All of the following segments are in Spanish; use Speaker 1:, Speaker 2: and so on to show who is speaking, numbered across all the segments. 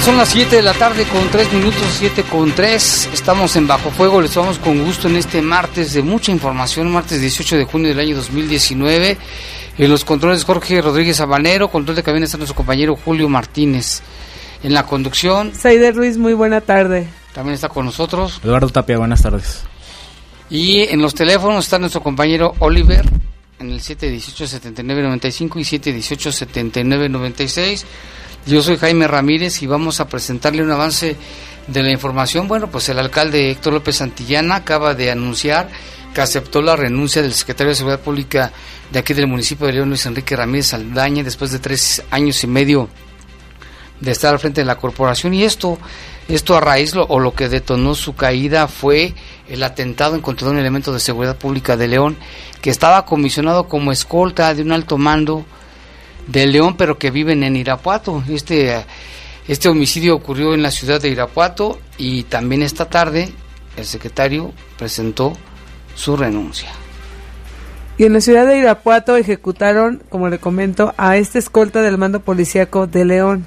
Speaker 1: Son las 7 de la tarde con 3 minutos, 7 con 3. Estamos en Bajo Fuego, les vamos con gusto en este martes de mucha información, martes 18 de junio del año 2019. En los controles Jorge Rodríguez Habanero, control de cabina está nuestro compañero Julio Martínez. En la conducción...
Speaker 2: Saide Ruiz, muy buena tarde.
Speaker 1: También está con nosotros.
Speaker 3: Eduardo Tapia, buenas tardes.
Speaker 1: Y en los teléfonos está nuestro compañero Oliver en el 718-7995 y 718-7996. Yo soy Jaime Ramírez y vamos a presentarle un avance de la información. Bueno, pues el alcalde Héctor López Santillana acaba de anunciar que aceptó la renuncia del secretario de Seguridad Pública de aquí del municipio de León, Luis Enrique Ramírez Aldaña, después de tres años y medio de estar al frente de la corporación. Y esto, esto a raíz o lo que detonó su caída fue el atentado en contra de un elemento de seguridad pública de León que estaba comisionado como escolta de un alto mando de León, pero que viven en Irapuato. Este, este homicidio ocurrió en la ciudad de Irapuato y también esta tarde el secretario presentó su renuncia.
Speaker 2: Y en la ciudad de Irapuato ejecutaron, como le comento, a este escolta del mando policíaco de León.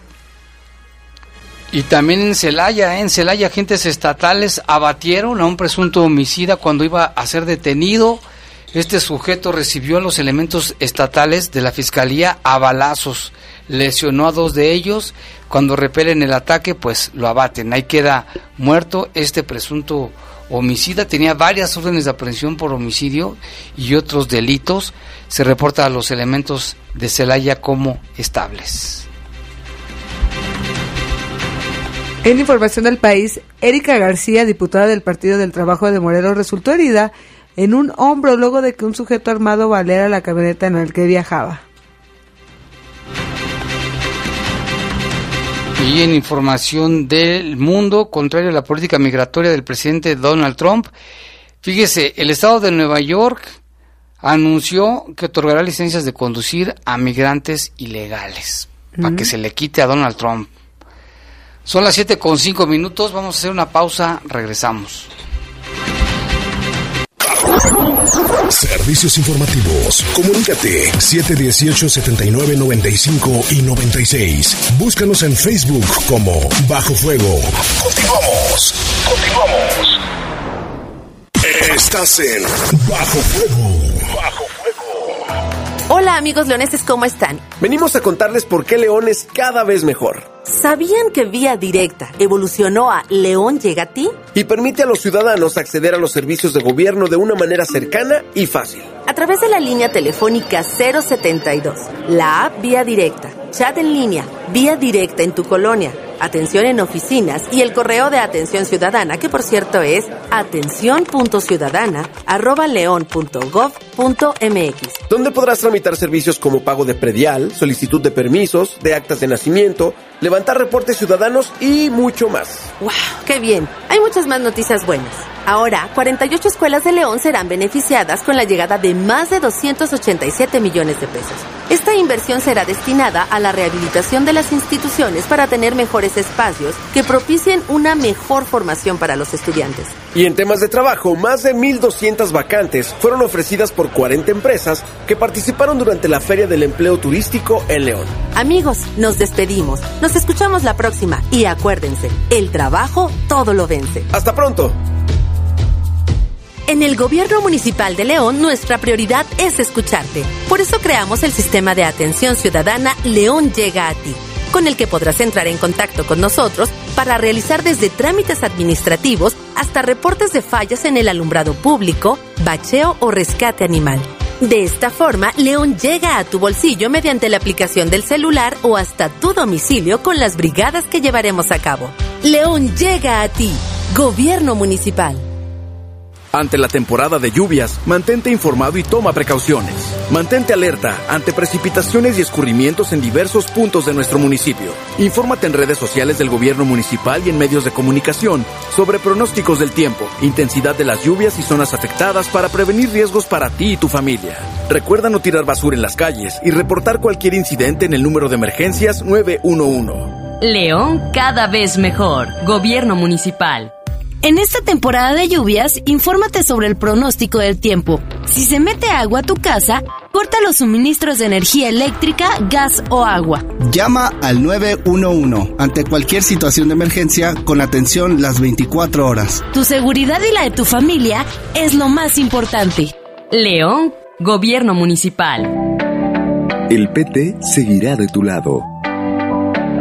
Speaker 1: Y también en Celaya, ¿eh? en Celaya agentes estatales abatieron a un presunto homicida cuando iba a ser detenido. Este sujeto recibió a los elementos estatales de la fiscalía a balazos, lesionó a dos de ellos, cuando repelen el ataque pues lo abaten, ahí queda muerto este presunto homicida, tenía varias órdenes de aprehensión por homicidio y otros delitos, se reporta a los elementos de Celaya como estables.
Speaker 2: En información del país, Erika García, diputada del Partido del Trabajo de Morelos, resultó herida en un hombro luego de que un sujeto armado baleara la camioneta en la que viajaba.
Speaker 1: Y en información del mundo, contrario a la política migratoria del presidente Donald Trump, fíjese, el estado de Nueva York anunció que otorgará licencias de conducir a migrantes ilegales para que se le quite a Donald Trump. Son las 7 con 5 minutos, vamos a hacer una pausa, regresamos.
Speaker 4: Servicios informativos. Comunícate 718-7995 y 96. Búscanos en Facebook como Bajo Fuego. Continuamos. Continuamos. Estás en Bajo Fuego. Bajo Fuego.
Speaker 5: Hola amigos leoneses, ¿cómo están?
Speaker 6: Venimos a contarles por qué León es cada vez mejor.
Speaker 5: ¿Sabían que Vía Directa evolucionó a León llega a ti?
Speaker 6: Y permite a los ciudadanos acceder a los servicios de gobierno de una manera cercana y fácil.
Speaker 5: A través de la línea telefónica 072, la app Vía Directa, chat en línea, Vía Directa en tu colonia, atención en oficinas y el correo de atención ciudadana, que por cierto es atención.ciudadana arroba león.gov león.gov.mx.
Speaker 6: Donde podrás tramitar servicios como pago de predial, solicitud de permisos, de actas de nacimiento, levantar reportes ciudadanos y mucho más.
Speaker 5: ¡Wow! ¡Qué bien! Hay muchas más noticias buenas. Ahora, 48 escuelas de León serán beneficiadas con la llegada de más de 287 millones de pesos. Esta inversión será destinada a la rehabilitación de las instituciones para tener mejores espacios que propicien una mejor formación para los estudiantes.
Speaker 6: Y en temas de trabajo, más de 1.200 vacantes fueron ofrecidas por 40 empresas que participaron durante la Feria del Empleo Turístico en León.
Speaker 5: Amigos, nos despedimos. Nos escuchamos la próxima y acuérdense, el trabajo todo lo vence.
Speaker 6: Hasta pronto.
Speaker 5: En el Gobierno Municipal de León, nuestra prioridad es escucharte. Por eso creamos el sistema de atención ciudadana León Llega a ti, con el que podrás entrar en contacto con nosotros para realizar desde trámites administrativos hasta reportes de fallas en el alumbrado público, bacheo o rescate animal. De esta forma, León llega a tu bolsillo mediante la aplicación del celular o hasta tu domicilio con las brigadas que llevaremos a cabo. León llega a ti, Gobierno Municipal.
Speaker 3: Ante la temporada de lluvias, mantente informado y toma precauciones. Mantente alerta ante precipitaciones y escurrimientos en diversos puntos de nuestro municipio. Infórmate en redes sociales del gobierno municipal y en medios de comunicación sobre pronósticos del tiempo, intensidad de las lluvias y zonas afectadas para prevenir riesgos para ti y tu familia. Recuerda no tirar basura en las calles y reportar cualquier incidente en el número de emergencias 911.
Speaker 7: León cada vez mejor. Gobierno municipal. En esta temporada de lluvias, infórmate sobre el pronóstico del tiempo. Si se mete agua a tu casa, corta los suministros de energía eléctrica, gas o agua.
Speaker 8: Llama al 911 ante cualquier situación de emergencia con atención las 24 horas.
Speaker 7: Tu seguridad y la de tu familia es lo más importante. León, Gobierno Municipal.
Speaker 9: El PT seguirá de tu lado.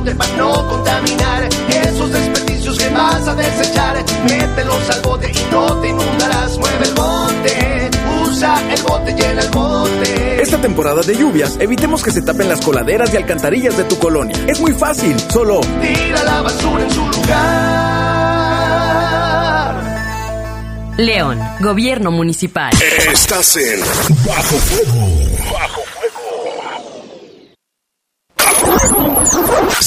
Speaker 10: Bote para no contaminar. Esos desperdicios que vas a desechar, mételos al bote y no te inundarás. Mueve el bote, usa el bote, llena el bote.
Speaker 3: Esta temporada de lluvias, evitemos que se tapen las coladeras y alcantarillas de tu colonia. Es muy fácil, solo
Speaker 10: Tira la basura en su lugar.
Speaker 7: León, Gobierno Municipal.
Speaker 4: Estás en Bajo Fuego. Bajo Fuego.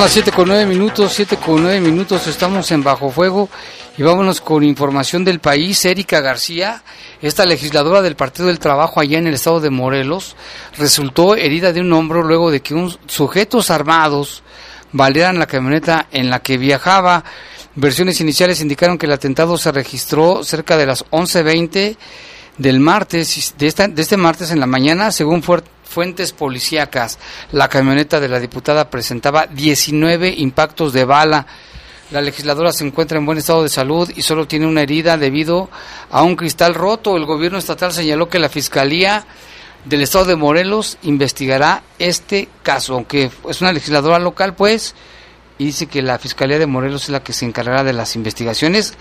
Speaker 1: Son las 7 con 9 minutos, 7 con 9 minutos, estamos en Bajo Fuego y vámonos con información del país. Erika García, esta legisladora del Partido del Trabajo allá en el estado de Morelos, resultó herida de un hombro luego de que un, sujetos armados balearan la camioneta en la que viajaba. Versiones iniciales indicaron que el atentado se registró cerca de las 11.20 del martes, de, esta, de este martes en la mañana, según fuer- fuentes policíacas. La camioneta de la diputada presentaba 19 impactos de bala. La legisladora se encuentra en buen estado de salud y solo tiene una herida debido a un cristal roto. El gobierno estatal señaló que la Fiscalía del Estado de Morelos investigará este caso, aunque es una legisladora local, pues, y dice que la Fiscalía de Morelos es la que se encargará de las investigaciones.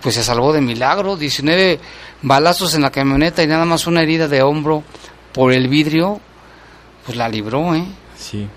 Speaker 1: Pues se salvó de milagro, 19 balazos en la camioneta y nada más una herida de hombro por el vidrio, pues la libró, ¿eh?
Speaker 11: Sí.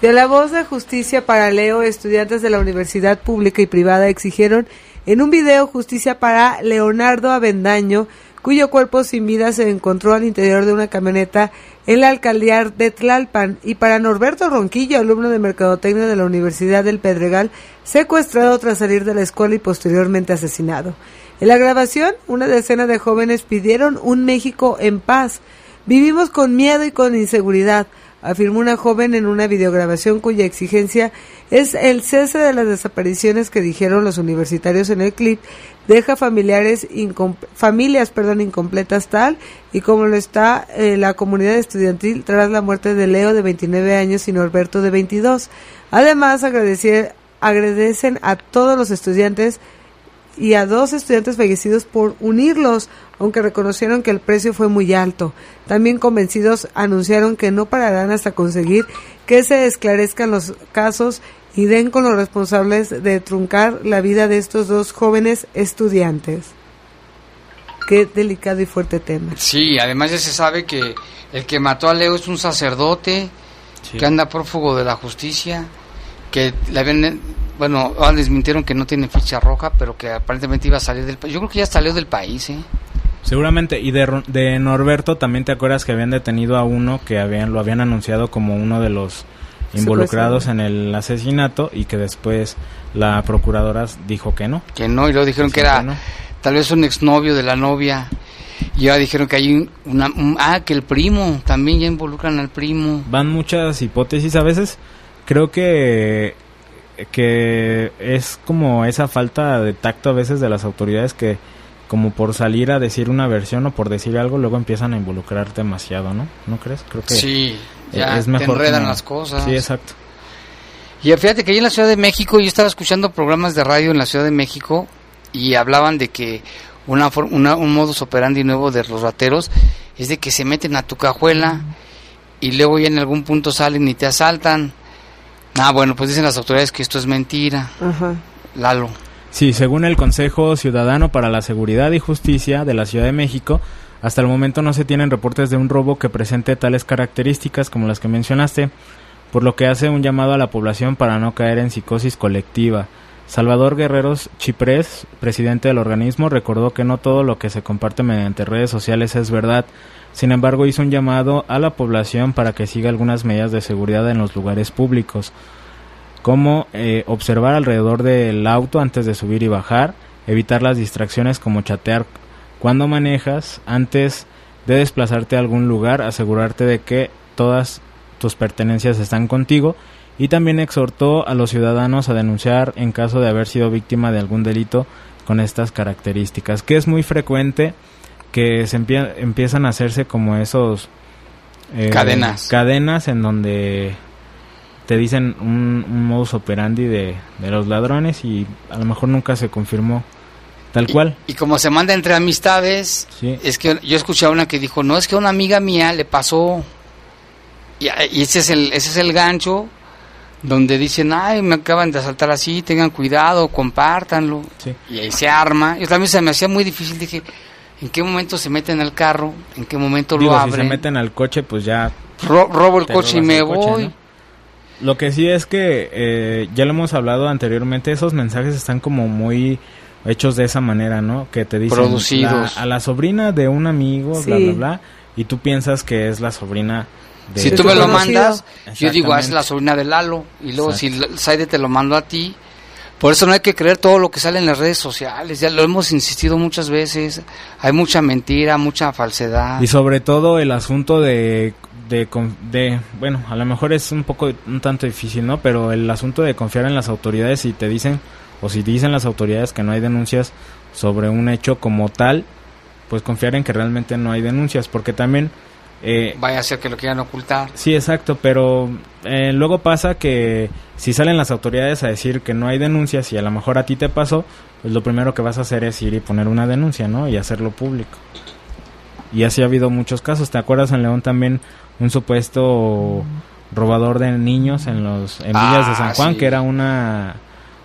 Speaker 2: De la voz de justicia para Leo, estudiantes de la universidad pública y privada exigieron en un video justicia para Leonardo Avendaño, cuyo cuerpo sin vida se encontró al interior de una camioneta en la alcaldía de Tlalpan. Y para Norberto Ronquillo, alumno de Mercadotecnia de la Universidad del Pedregal, secuestrado tras salir de la escuela y posteriormente asesinado. En la grabación, una decena de jóvenes pidieron un México en paz. Vivimos con miedo y con inseguridad afirmó una joven en una videograbación cuya exigencia es el cese de las desapariciones que dijeron los universitarios en el clip deja familiares familias perdón incompletas tal y como lo está eh, la comunidad estudiantil tras la muerte de Leo de 29 años y Norberto de 22. Además agradecen a todos los estudiantes y a dos estudiantes fallecidos por unirlos, aunque reconocieron que el precio fue muy alto. También convencidos anunciaron que no pararán hasta conseguir que se esclarezcan los casos y den con los responsables de truncar la vida de estos dos jóvenes estudiantes. Qué delicado y fuerte tema.
Speaker 1: Sí, además ya se sabe que el que mató a Leo es un sacerdote que anda prófugo de la justicia, que le habían bueno, ahora desmintieron que no tiene ficha roja, pero que aparentemente iba a salir del país. Yo creo que ya salió del país, ¿eh?
Speaker 11: Seguramente. Y de, de Norberto también te acuerdas que habían detenido a uno que habían lo habían anunciado como uno de los involucrados en el asesinato y que después la procuradora dijo que no.
Speaker 1: Que no, y luego dijeron que era tal vez un exnovio de la novia. Y ya dijeron que hay una... ah, que el primo, también ya involucran al primo.
Speaker 11: Van muchas hipótesis a veces. Creo que que es como esa falta de tacto a veces de las autoridades que como por salir a decir una versión o por decir algo luego empiezan a involucrar demasiado, ¿no? ¿No crees? Creo que
Speaker 1: sí, ya es mejor te enredan las cosas.
Speaker 11: Sí, exacto.
Speaker 1: Y fíjate que ahí en la Ciudad de México yo estaba escuchando programas de radio en la Ciudad de México y hablaban de que una, una un modus operandi nuevo de los rateros es de que se meten a tu cajuela y luego ya en algún punto salen y te asaltan Ah, bueno, pues dicen las autoridades que esto es mentira. Ajá. Lalo.
Speaker 11: Sí, según el Consejo Ciudadano para la Seguridad y Justicia de la Ciudad de México, hasta el momento no se tienen reportes de un robo que presente tales características como las que mencionaste, por lo que hace un llamado a la población para no caer en psicosis colectiva. Salvador Guerreros Chiprés, presidente del organismo, recordó que no todo lo que se comparte mediante redes sociales es verdad. Sin embargo, hizo un llamado a la población para que siga algunas medidas de seguridad en los lugares públicos, como eh, observar alrededor del auto antes de subir y bajar, evitar las distracciones como chatear cuando manejas, antes de desplazarte a algún lugar, asegurarte de que todas tus pertenencias están contigo y también exhortó a los ciudadanos a denunciar en caso de haber sido víctima de algún delito con estas características, que es muy frecuente que se empiezan a hacerse como esos
Speaker 1: eh, cadenas
Speaker 11: cadenas en donde te dicen un, modus operandi de, los ladrones y a lo mejor nunca se confirmó tal cual.
Speaker 1: Y como se manda entre amistades, es que yo escuché a una que dijo, no, es que a una amiga mía le pasó, y, y, ese, es el, ese es el gancho donde dicen, ay, me acaban de asaltar así, tengan cuidado, compártanlo. Y ahí se arma. Yo también se me hacía muy difícil, dije, ¿en qué momento se meten al carro? ¿En qué momento lo abren?
Speaker 11: Si se meten al coche, pues ya...
Speaker 1: robo el coche y me voy.
Speaker 11: Lo que sí es que, eh, ya lo hemos hablado anteriormente, esos mensajes están como muy hechos de esa manera, ¿no? Que te dicen
Speaker 1: Producidos.
Speaker 11: a la sobrina de un amigo, bla, bla, bla, y tú piensas que es la sobrina
Speaker 1: si tú me lo mandas, yo digo, ah, es la sobrina de Lalo. Y luego si Saide te lo mando a ti. Por eso no hay que creer todo lo que sale en las redes sociales. Ya lo hemos insistido muchas veces. Hay mucha mentira, mucha falsedad.
Speaker 11: Y sobre todo el asunto de, de, bueno, a lo mejor es un poco, un tanto difícil, ¿no? Pero el asunto de confiar en las autoridades si te dicen, o si dicen las autoridades que no hay denuncias sobre un hecho como tal, pues confiar en que realmente no hay denuncias. Porque también
Speaker 1: eh, Vaya a ser que lo quieran ocultar.
Speaker 11: Sí, exacto, pero eh, luego pasa que si salen las autoridades a decir que no hay denuncias y a lo mejor a ti te pasó, pues lo primero que vas a hacer es ir y poner una denuncia, ¿no? Y hacerlo público. Y así ha habido muchos casos. ¿Te acuerdas en León también un supuesto robador de niños en los en Villas de San ah, Juan, que era una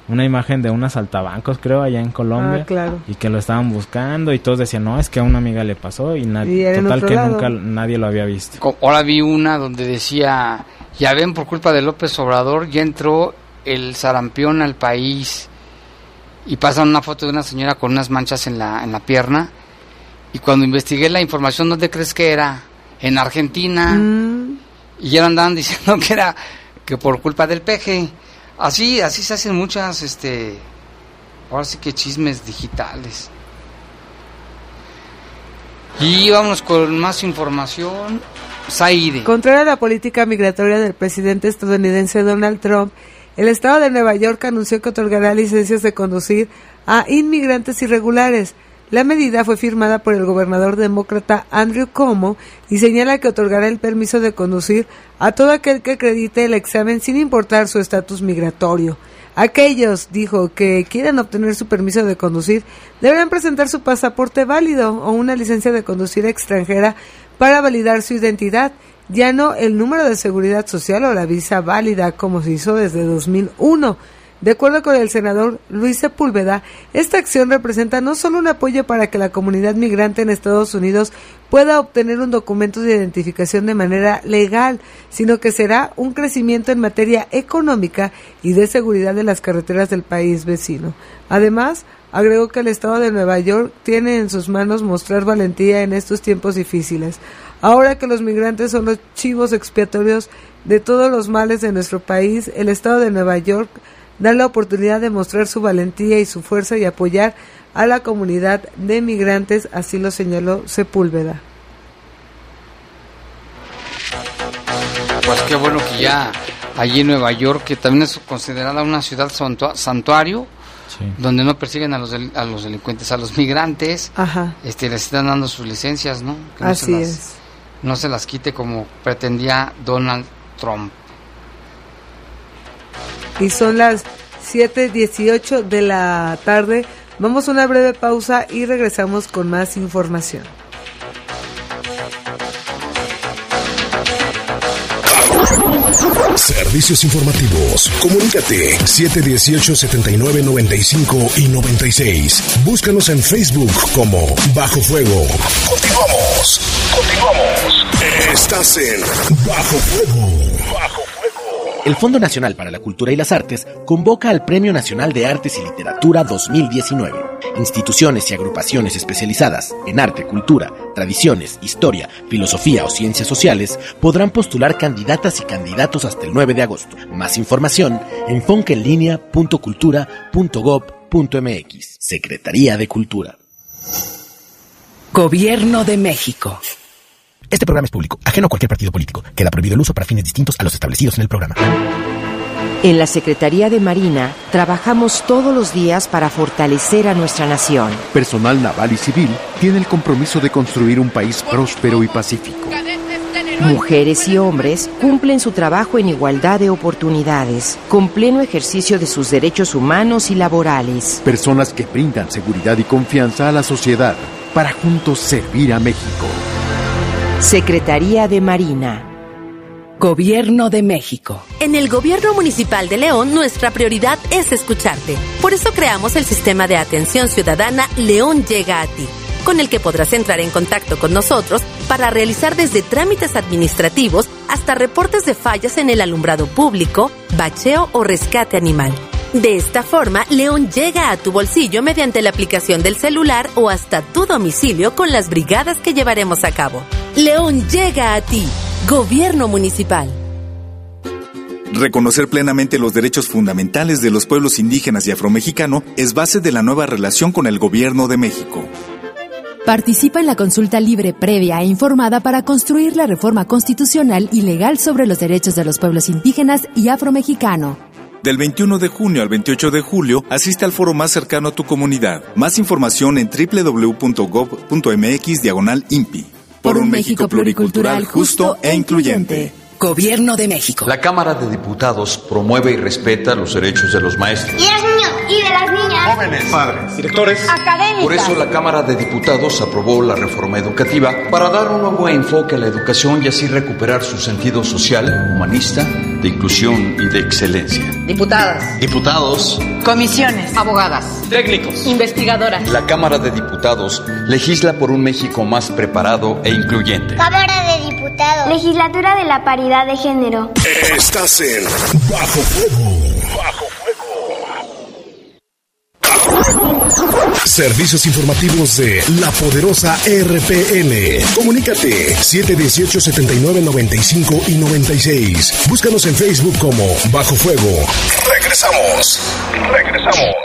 Speaker 11: una imagen de unos altabancos, creo, allá en Colombia.
Speaker 2: Ah,
Speaker 11: y que lo estaban buscando y todos decían, no, es que a una amiga le pasó y, nadie total que nunca nadie lo había visto.
Speaker 1: Ahora vi una donde decía, ya ven, por culpa de López Obrador ya entró el sarampión al país. Y pasan una foto de una señora con unas manchas en la, en la pierna Y cuando investigué la información, ¿dónde crees que era? En Argentina.
Speaker 2: Mm.
Speaker 1: Y ya andaban diciendo que era que por culpa del peje. Así, así se hacen muchas, este, ahora sí que chismes digitales. Y vamos con más información. Zaire.
Speaker 2: Contrario a la política migratoria del presidente estadounidense Donald Trump, el estado de Nueva York anunció que otorgará licencias de conducir a inmigrantes irregulares. La medida fue firmada por el gobernador demócrata Andrew Cuomo y señala que otorgará el permiso de conducir a todo aquel que acredite el examen sin importar su estatus migratorio. Aquellos, dijo, que quieran obtener su permiso de conducir deberán presentar su pasaporte válido o una licencia de conducir extranjera para validar su identidad, ya no el número de seguridad social o la visa válida como se hizo desde 2001. De acuerdo con el senador Luis Sepúlveda, esta acción representa no solo un apoyo para que la comunidad migrante en Estados Unidos pueda obtener un documento de identificación de manera legal, sino que será un crecimiento en materia económica y de seguridad de las carreteras del país vecino. Además, agregó que el Estado de Nueva York tiene en sus manos mostrar valentía en estos tiempos difíciles. Ahora que los migrantes son los chivos expiatorios de todos los males de nuestro país, el Estado de Nueva York da la oportunidad de mostrar su valentía y su fuerza y apoyar a la comunidad de migrantes, así lo señaló Sepúlveda.
Speaker 1: Pues qué bueno que ya allí en Nueva York, que también es considerada una ciudad santua- santuario, donde no persiguen a los, del- a los delincuentes, a los migrantes,
Speaker 2: Ajá,
Speaker 1: este, les están dando sus licencias, ¿no? Que no se
Speaker 2: así
Speaker 1: las-
Speaker 2: es.
Speaker 1: No se las quite como pretendía Donald Trump.
Speaker 2: Y son las 7:18 de la tarde. Vamos a una breve pausa y regresamos con más información.
Speaker 4: Servicios informativos. Comunícate 718-7995 y 96. Búscanos en Facebook como Bajo Fuego. Continuamos. Continuamos. Estás en Bajo Fuego.
Speaker 12: El Fondo Nacional para la Cultura y las Artes convoca al Premio Nacional de Artes y Literatura 2019. Instituciones y agrupaciones especializadas en arte, cultura, tradiciones, historia, filosofía o ciencias sociales podrán postular candidatas y candidatos hasta el 9 de agosto. Más información en foncaenlinea.cultura.gov.mx. Secretaría de Cultura.
Speaker 13: Gobierno de México.
Speaker 14: Este programa es público, ajeno a cualquier partido político. Queda prohibido el uso para fines distintos a los establecidos en el programa.
Speaker 15: En la Secretaría de Marina trabajamos todos los días para fortalecer a nuestra nación.
Speaker 16: Personal naval y civil tiene el compromiso de construir un país próspero y pacífico.
Speaker 15: Mujeres y hombres cumplen su trabajo en igualdad de oportunidades, con pleno ejercicio de sus derechos humanos y laborales.
Speaker 16: Personas que brindan seguridad y confianza a la sociedad para juntos servir a México.
Speaker 15: Secretaría de Marina.
Speaker 13: Gobierno de México.
Speaker 5: En el Gobierno Municipal de León, nuestra prioridad es escucharte. Por eso creamos el sistema de atención ciudadana León Llega a ti, con el que podrás entrar en contacto con nosotros para realizar desde trámites administrativos hasta reportes de fallas en el alumbrado público, bacheo o rescate animal. De esta forma, León llega a tu bolsillo mediante la aplicación del celular o hasta tu domicilio con las brigadas que llevaremos a cabo. León llega a ti. Gobierno Municipal.
Speaker 17: Reconocer plenamente los derechos fundamentales de los pueblos indígenas y afromexicano es base de la nueva relación con el Gobierno de México.
Speaker 18: Participa en la consulta libre, previa e informada para construir la reforma constitucional y legal sobre los derechos de los pueblos indígenas y afromexicano.
Speaker 17: Del 21 de junio al 28 de julio, asiste al foro más cercano a tu comunidad. Más información en www.gov.mx diagonal INPI.
Speaker 18: Por un México pluricultural, justo e incluyente.
Speaker 13: Gobierno de México.
Speaker 19: La Cámara de Diputados promueve y respeta los derechos de los maestros.
Speaker 20: Y de los niños y de las niñas.
Speaker 19: Jóvenes, padres, directores.
Speaker 20: Académicas.
Speaker 19: Por eso la Cámara de Diputados aprobó la reforma educativa para dar un nuevo enfoque a la educación y así recuperar su sentido social, humanista, de inclusión y de excelencia.
Speaker 21: Diputadas.
Speaker 19: Diputados.
Speaker 21: Comisiones. Abogadas.
Speaker 19: Técnicos.
Speaker 21: Investigadoras.
Speaker 19: La Cámara de Diputados legisla por un México más preparado e incluyente.
Speaker 20: Cámara de Diputados. Legislatura de la Paridad de Género.
Speaker 4: Estás en Bajo Fuego. Bajo Fuego. Servicios informativos de la poderosa RPN. Comunícate 718-7995 y 96. Búscanos en Facebook como Bajo Fuego. Regresamos. Regresamos.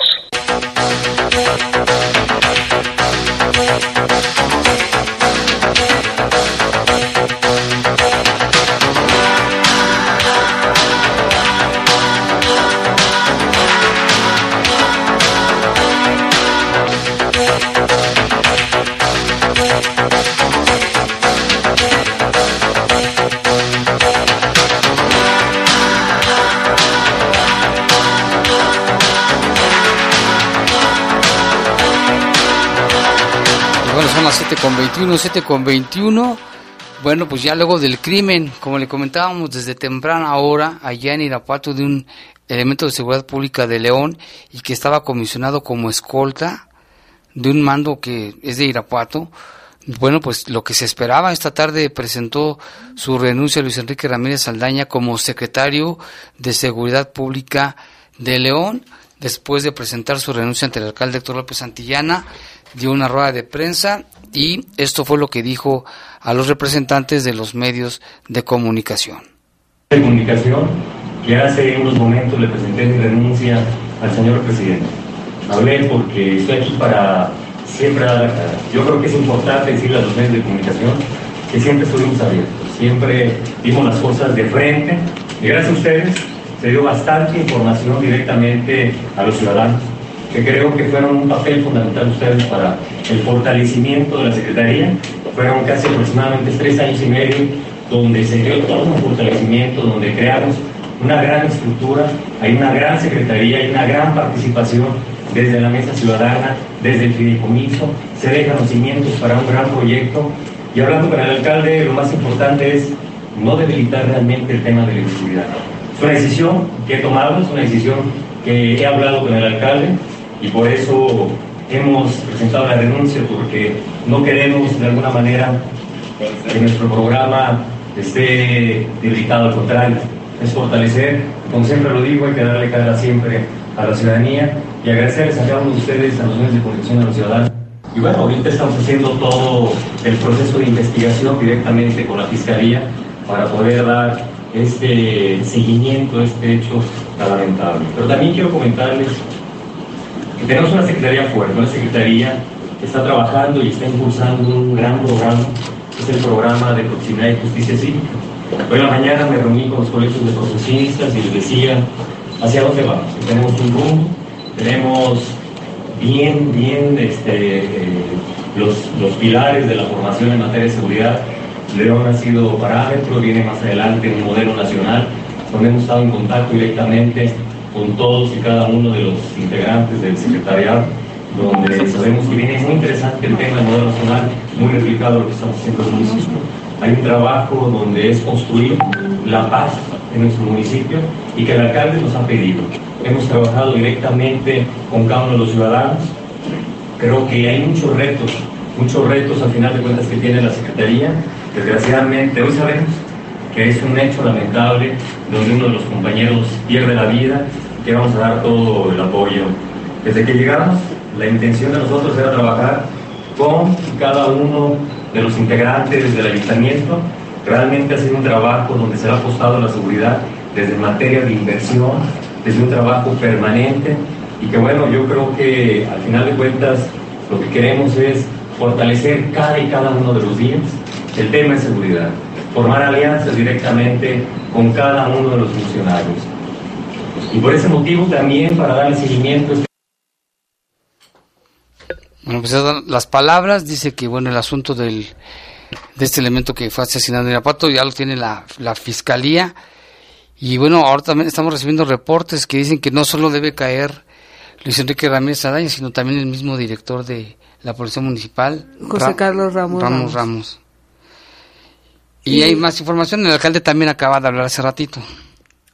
Speaker 1: 7 con 21, 7 con 21. Bueno, pues ya luego del crimen, como le comentábamos desde temprana hora, allá en Irapuato, de un elemento de seguridad pública de León y que estaba comisionado como escolta de un mando que es de Irapuato. Bueno, pues lo que se esperaba esta tarde presentó su renuncia Luis Enrique Ramírez Saldaña como secretario de Seguridad Pública de León, después de presentar su renuncia ante el alcalde Héctor López Santillana, dio una rueda de prensa y esto fue lo que dijo a los representantes de los medios de comunicación.
Speaker 22: de comunicación que hace unos momentos le presenté mi renuncia al señor presidente. Hablé porque estoy aquí para siempre. Yo creo que es importante decirle a los medios de comunicación que siempre estuvimos abiertos, siempre dimos las cosas de frente gracias a ustedes se dio bastante información directamente a los ciudadanos que creo que fueron un papel fundamental ustedes para el fortalecimiento de la Secretaría. Fueron casi aproximadamente tres años y medio donde se dio todo un fortalecimiento, donde creamos una gran estructura, hay una gran secretaría, hay una gran participación desde la mesa ciudadana, desde el fideicomiso, se dejan los cimientos para un gran proyecto. Y hablando con el alcalde, lo más importante es no debilitar realmente el tema de la inseguridad. Es una decisión que he tomado, es una decisión que he hablado con el alcalde y por eso hemos presentado la renuncia porque no queremos de alguna manera que nuestro programa esté debilitado, al contrario, es fortalecer, como siempre lo digo, hay que darle cara siempre a la ciudadanía y agradecerles a cada uno de ustedes, a los medios de comunicación, a los ciudadanos. Y bueno, ahorita estamos haciendo todo el proceso de investigación directamente con la Fiscalía para poder dar este seguimiento a este hecho lamentable. Pero también quiero comentarles tenemos una secretaría fuerte, una secretaría que está trabajando y está impulsando un gran programa, que es el programa de proximidad y justicia cívica. Hoy en la mañana me reuní con los colegios de profesionistas y les decía hacia dónde vamos. Tenemos un rumbo, tenemos bien, bien este, eh, los, los pilares de la formación en materia de seguridad. León ha sido parámetro, viene más adelante un modelo nacional, donde hemos estado en contacto directamente con todos y cada uno de los integrantes del secretariado, donde sabemos que viene muy interesante el tema del modelo nacional, muy replicado lo que estamos haciendo en el municipio. Hay un trabajo donde es construir la paz en nuestro municipio y que el alcalde nos ha pedido. Hemos trabajado directamente con cada uno de los ciudadanos. Creo que hay muchos retos, muchos retos al final de cuentas que tiene la Secretaría. Desgraciadamente hoy sabemos que es un hecho lamentable donde uno de los compañeros pierde la vida, que vamos a dar todo el apoyo. Desde que llegamos, la intención de nosotros era trabajar con cada uno de los integrantes del ayuntamiento, realmente hacer un trabajo donde se ha apostado la seguridad desde materia de inversión, desde un trabajo permanente y que bueno, yo creo que al final de cuentas lo que queremos es fortalecer cada y cada uno de los días el tema de seguridad, formar alianzas directamente con cada uno de los funcionarios. Y por ese motivo también para darle seguimiento este
Speaker 1: Bueno, pues las palabras, dice que bueno, el asunto del, de este elemento que fue asesinado en Irapuato ya lo tiene la, la fiscalía. Y bueno, ahora también estamos recibiendo reportes que dicen que no solo debe caer Luis Enrique Ramírez Adaña, sino también el mismo director de la Policía Municipal,
Speaker 2: José
Speaker 1: Ra-
Speaker 2: Carlos Ramos
Speaker 1: Ramos.
Speaker 2: Ramos.
Speaker 1: Ramos. Y
Speaker 2: Y-
Speaker 1: hay más información, el alcalde también acaba de hablar hace ratito.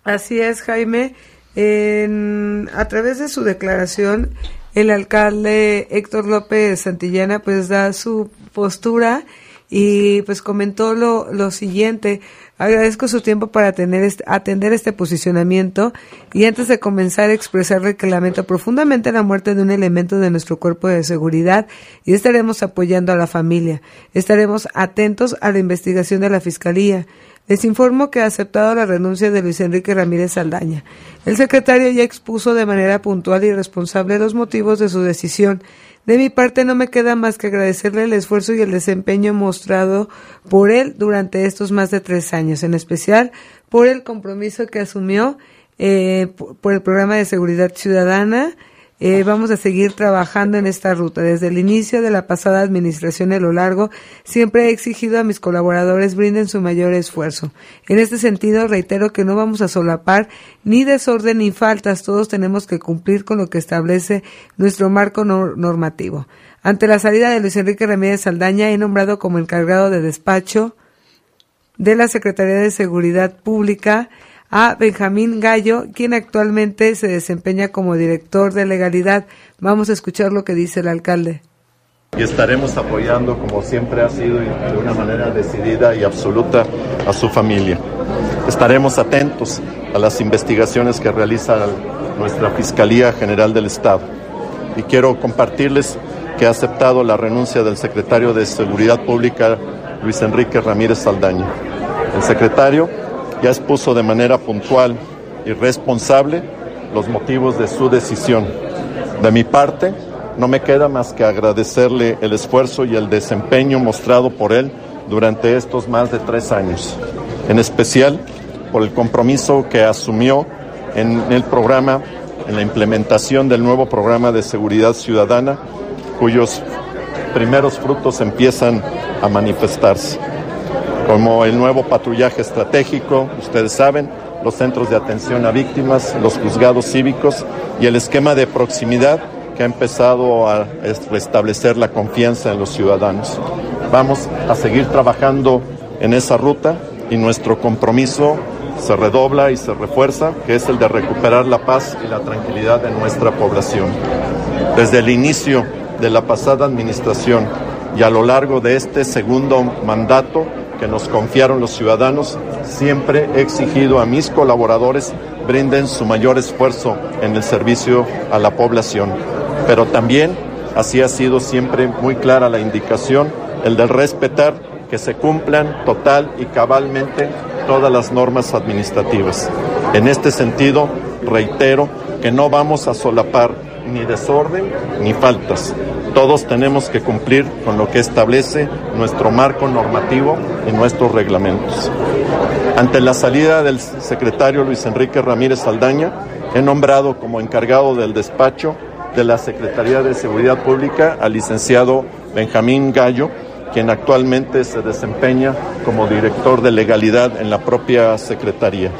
Speaker 2: Así es, Jaime. En- a través de su declaración, el alcalde Héctor López Santillana pues da su postura y pues comentó lo, lo siguiente. Agradezco su tiempo para atender este, atender este posicionamiento y antes de comenzar expresarle que lamento profundamente la muerte de un elemento de nuestro cuerpo de seguridad y estaremos apoyando a la familia. Estaremos atentos a la investigación de la Fiscalía. Les informo que ha aceptado la renuncia de Luis Enrique Ramírez Saldaña. El secretario ya expuso de manera puntual y responsable los motivos de su decisión. De mi parte no me queda más que agradecerle el esfuerzo y el desempeño mostrado por él durante estos más de tres años, en especial por el compromiso que asumió eh, por el programa de seguridad ciudadana, eh, vamos a seguir trabajando en esta ruta. Desde el inicio de la pasada administración a lo largo, siempre he exigido a mis colaboradores brinden su mayor esfuerzo. En este sentido, reitero que no vamos a solapar ni desorden ni faltas. Todos tenemos que cumplir con lo que establece nuestro marco normativo. Ante la salida de Luis Enrique Ramírez Saldaña, he nombrado como encargado de despacho de la Secretaría de Seguridad Pública a Benjamín Gallo, quien actualmente se desempeña como director de legalidad. Vamos a escuchar lo que dice el alcalde.
Speaker 23: Y estaremos apoyando, como siempre ha sido, de una manera decidida y absoluta a su familia. Estaremos atentos a las investigaciones que realiza nuestra Fiscalía General del Estado. Y quiero compartirles que ha aceptado la renuncia del secretario de Seguridad Pública, Luis Enrique Ramírez Saldaña. El secretario ya expuso de manera puntual y responsable los motivos de su decisión. De mi parte, no me queda más que agradecerle el esfuerzo y el desempeño mostrado por él durante estos más de tres años, en especial por el compromiso que asumió en el programa, en la implementación del nuevo programa de seguridad ciudadana, cuyos primeros frutos empiezan a manifestarse como el nuevo patrullaje estratégico, ustedes saben, los centros de atención a víctimas, los juzgados cívicos y el esquema de proximidad que ha empezado a restablecer la confianza en los ciudadanos. Vamos a seguir trabajando en esa ruta y nuestro compromiso se redobla y se refuerza, que es el de recuperar la paz y la tranquilidad de nuestra población. Desde el inicio de la pasada administración y a lo largo de este segundo mandato, que nos confiaron los ciudadanos, siempre he exigido a mis colaboradores brinden su mayor esfuerzo en el servicio a la población. Pero también así ha sido siempre muy clara la indicación, el de respetar que se cumplan total y cabalmente todas las normas administrativas. En este sentido, reitero que no vamos a solapar ni desorden ni faltas. Todos tenemos que cumplir con lo que establece nuestro marco normativo y nuestros reglamentos. Ante la salida del secretario Luis Enrique Ramírez Saldaña, he nombrado como encargado del despacho de la Secretaría de Seguridad Pública al licenciado Benjamín Gallo, quien actualmente se desempeña como director de legalidad en la propia Secretaría.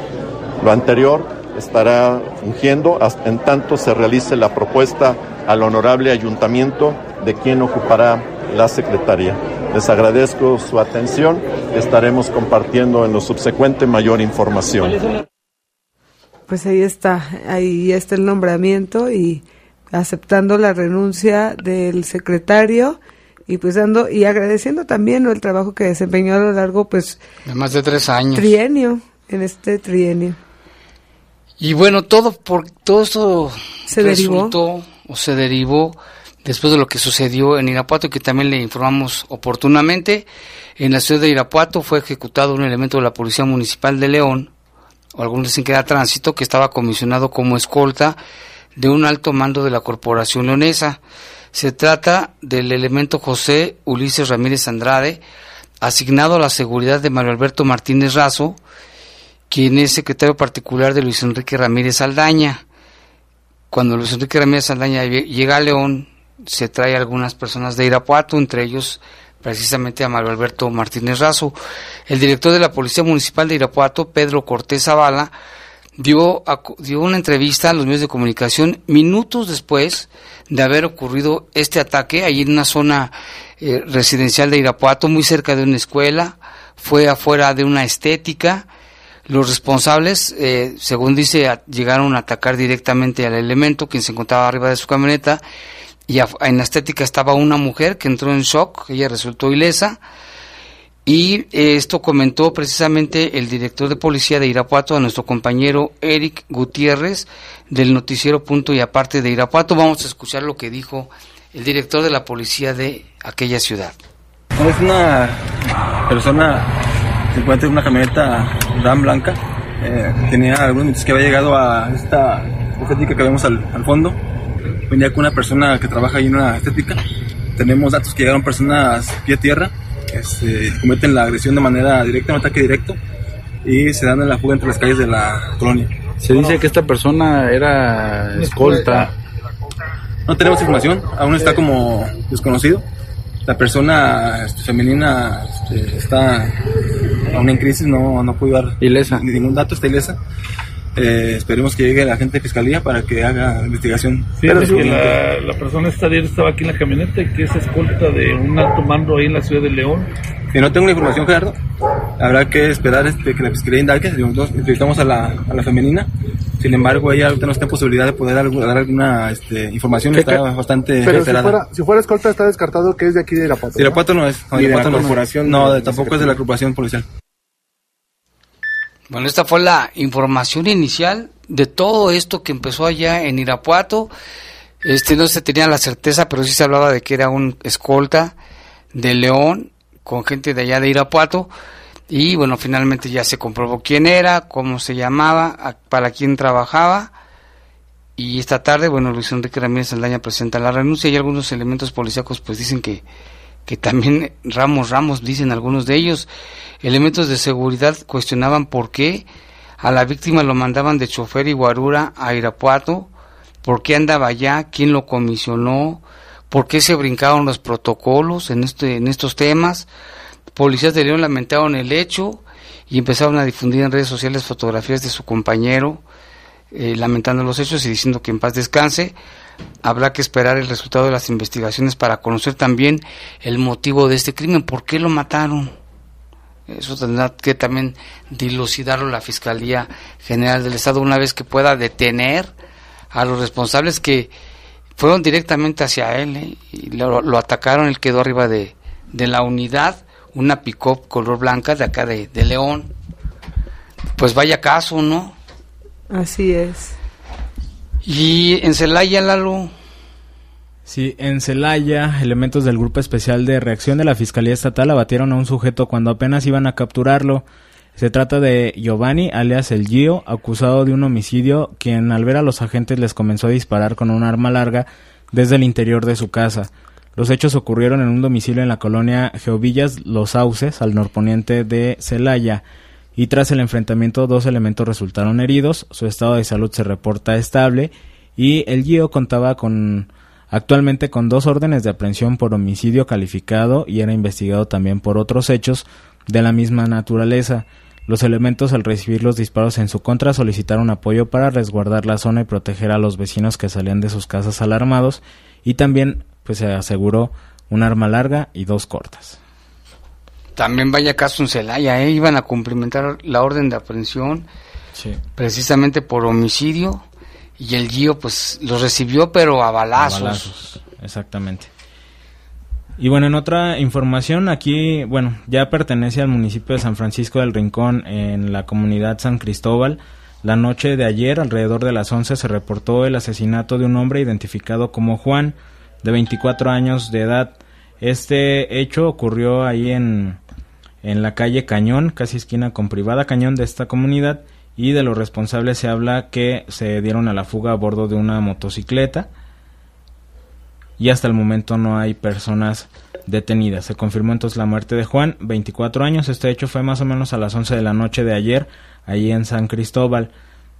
Speaker 23: Lo anterior estará fungiendo en tanto se realice la propuesta al honorable ayuntamiento de quien ocupará la secretaría. Les agradezco su atención. Estaremos compartiendo en lo subsecuente mayor información.
Speaker 2: Pues ahí está, ahí está el nombramiento y aceptando la renuncia del secretario y pues dando y agradeciendo también el trabajo que desempeñó a lo largo pues
Speaker 1: de más de tres años
Speaker 2: trienio en este trienio
Speaker 1: y bueno todo por todo esto
Speaker 2: se derivó
Speaker 1: o se derivó después de lo que sucedió en Irapuato que también le informamos oportunamente. En la ciudad de Irapuato fue ejecutado un elemento de la Policía Municipal de León, o algunos dicen que era tránsito, que estaba comisionado como escolta de un alto mando de la Corporación Leonesa. Se trata del elemento José Ulises Ramírez Andrade, asignado a la seguridad de Mario Alberto Martínez Razo, quien es secretario particular de Luis Enrique Ramírez Aldaña cuando Luis Enrique Ramírez Saldaña llega a León, se trae a algunas personas de Irapuato, entre ellos precisamente a Mario Alberto Martínez Razo. El director de la Policía Municipal de Irapuato, Pedro Cortés Zavala, dio, dio una entrevista a los medios de comunicación minutos después de haber ocurrido este ataque, allí en una zona eh, residencial de Irapuato, muy cerca de una escuela, fue afuera de una estética, los responsables, eh, según dice, llegaron a atacar directamente al elemento, quien se encontraba arriba de su camioneta, y en la estética estaba una mujer que entró en shock, ella resultó ilesa, Y eh, esto comentó precisamente el director de policía de Irapuato, a nuestro compañero Eric Gutiérrez, del noticiero Punto y Aparte de Irapuato. Vamos a escuchar lo que dijo el director de la policía de aquella ciudad.
Speaker 24: Es una persona se encuentra en una camioneta Dan blanca. Eh, tenía algunos minutos que había llegado a esta estética que vemos al, al fondo. Venía con una persona que trabaja ahí en una estética. Tenemos datos que llegaron personas pie a tierra este, cometen la agresión de manera directa, un ataque directo, y se dan en la fuga entre las calles de la colonia.
Speaker 25: Se dice que esta persona era escolta.
Speaker 24: No tenemos información, aún está como desconocido. La persona este, femenina este, está aún en crisis, no, no puede dar
Speaker 25: ilesa.
Speaker 24: ningún dato, está ilesa. Eh, esperemos que llegue la gente de fiscalía para que haga investigación.
Speaker 26: Pero que la, la, persona esta ayer estaba aquí en la camioneta y que es escolta de un alto mando ahí en la ciudad de León.
Speaker 24: Que no tengo la información, Gerardo. Habrá que esperar este, que la fiscalía indague. Nosotros entrevistamos a la, a la femenina. Sin embargo, ella ahorita no está en posibilidad de poder dar, dar alguna este, información. Está bastante
Speaker 27: Pero si fuera, si fuera, escolta, está descartado que es de aquí de Irapuato.
Speaker 24: ¿no? Irapuato no es. No, Irapuato
Speaker 27: de la
Speaker 24: no,
Speaker 27: corporación.
Speaker 24: No, de, tampoco es de la corporación policial.
Speaker 1: Bueno, esta fue la información inicial de todo esto que empezó allá en Irapuato. Este no se tenía la certeza, pero sí se hablaba de que era un escolta de León con gente de allá de Irapuato. Y bueno, finalmente ya se comprobó quién era, cómo se llamaba, para quién trabajaba. Y esta tarde, bueno, Luis Enrique Ramírez Saldaña presenta la renuncia y algunos elementos policíacos pues dicen que, que también Ramos Ramos, dicen algunos de ellos, elementos de seguridad cuestionaban por qué a la víctima lo mandaban de chofer y guarura a Irapuato, por qué andaba allá, quién lo comisionó, por qué se brincaron los protocolos en, este, en estos temas. Policías de León lamentaron el hecho y empezaron a difundir en redes sociales fotografías de su compañero, eh, lamentando los hechos y diciendo que en paz descanse. Habrá que esperar el resultado de las investigaciones para conocer también el motivo de este crimen, por qué lo mataron. Eso tendrá que también dilucidarlo la Fiscalía General del Estado una vez que pueda detener a los responsables que fueron directamente hacia él ¿eh? y lo, atacaron. Él quedó arriba de, de la unidad, una pick-up color blanca de acá de, de León. Pues vaya caso, ¿no?
Speaker 2: Así es.
Speaker 1: Y en Celaya, Lalo.
Speaker 11: Sí, en Celaya, elementos del Grupo Especial de Reacción de la Fiscalía Estatal abatieron a un sujeto cuando apenas iban a capturarlo. Se trata de Giovanni, alias El Gio, acusado de un homicidio, quien al ver a los agentes les comenzó a disparar con un arma larga desde el interior de su casa. Los hechos ocurrieron en un domicilio en la colonia Geovillas Los Sauces, al norponiente de Celaya. Y tras el enfrentamiento, dos elementos resultaron heridos. Su estado de salud se reporta estable. Y el Gio contaba con actualmente con dos órdenes de aprehensión por homicidio calificado y era investigado también por otros hechos de la misma naturaleza. Los elementos al recibir los disparos en su contra solicitaron apoyo para resguardar la zona y proteger a los vecinos que salían de sus casas alarmados y también pues se aseguró un arma larga y dos cortas.
Speaker 1: También vaya caso en Celaya, ¿eh? iban a cumplimentar la orden de aprehensión
Speaker 11: sí.
Speaker 1: precisamente por homicidio y el Gio pues los recibió pero a balazos.
Speaker 11: A balazos, exactamente. Y bueno, en otra información, aquí, bueno, ya pertenece al municipio de San Francisco del Rincón, en la comunidad San Cristóbal. La noche de ayer, alrededor de las 11, se reportó el asesinato de un hombre identificado como Juan, de 24 años de edad. Este hecho ocurrió ahí en, en la calle Cañón, casi esquina con privada Cañón de esta comunidad, y de los responsables se habla que se dieron a la fuga a bordo de una motocicleta y hasta el momento no hay personas detenidas. Se confirmó entonces la muerte de Juan, 24 años. Este hecho fue más o menos a las 11 de la noche de ayer, allí en San Cristóbal.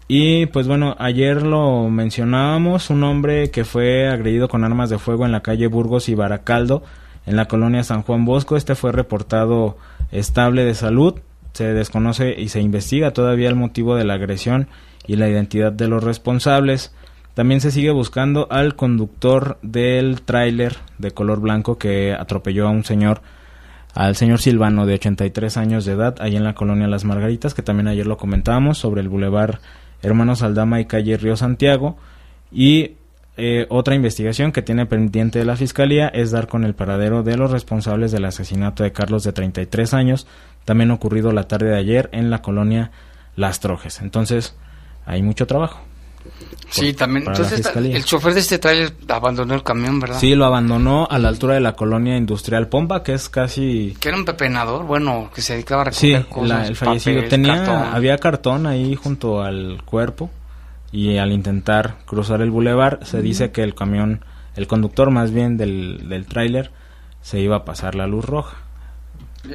Speaker 11: Y pues bueno, ayer lo mencionábamos, un hombre que fue agredido con armas de fuego en la calle Burgos y Baracaldo, en la colonia San Juan Bosco. Este fue reportado estable de salud. Se desconoce y se investiga todavía el motivo de la agresión y la identidad de los responsables. También se sigue buscando al conductor del tráiler de color blanco que atropelló a un señor, al señor Silvano de 83 años de edad, ahí en la colonia Las Margaritas, que también ayer lo comentábamos, sobre el bulevar Hermanos Aldama y calle Río Santiago. Y eh, otra investigación que tiene pendiente la Fiscalía es dar con el paradero de los responsables del asesinato de Carlos de 33 años, también ocurrido la tarde de ayer en la colonia Las Trojes. Entonces, hay mucho trabajo.
Speaker 1: Sí, también. Entonces, el chofer de este tráiler abandonó el camión, ¿verdad?
Speaker 11: Sí, lo abandonó a la altura de la colonia industrial Pompa, que es casi...
Speaker 1: Que era un pepenador, bueno, que se dedicaba a
Speaker 11: Sí,
Speaker 1: recoger cosas.
Speaker 11: la- el fallecido.
Speaker 1: papel,
Speaker 11: Tenía,
Speaker 1: cartón.
Speaker 11: había cartón ahí junto al cuerpo y al intentar cruzar el bulevar se dice que el camión, el conductor más bien del, del tráiler, se iba a pasar la luz roja.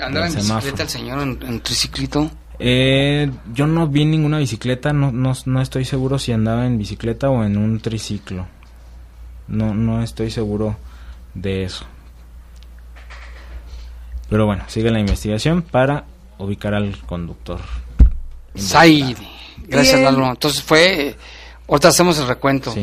Speaker 1: Andaba en bicicleta el señor, en, en triciclito.
Speaker 11: Eh, yo no vi ninguna bicicleta, no, no, no estoy seguro si andaba en bicicleta o en un triciclo. No, no estoy seguro de eso. Pero bueno, sigue la investigación para ubicar al conductor.
Speaker 1: Zaire. Gracias. Lalo. Entonces fue. Ahorita hacemos el recuento.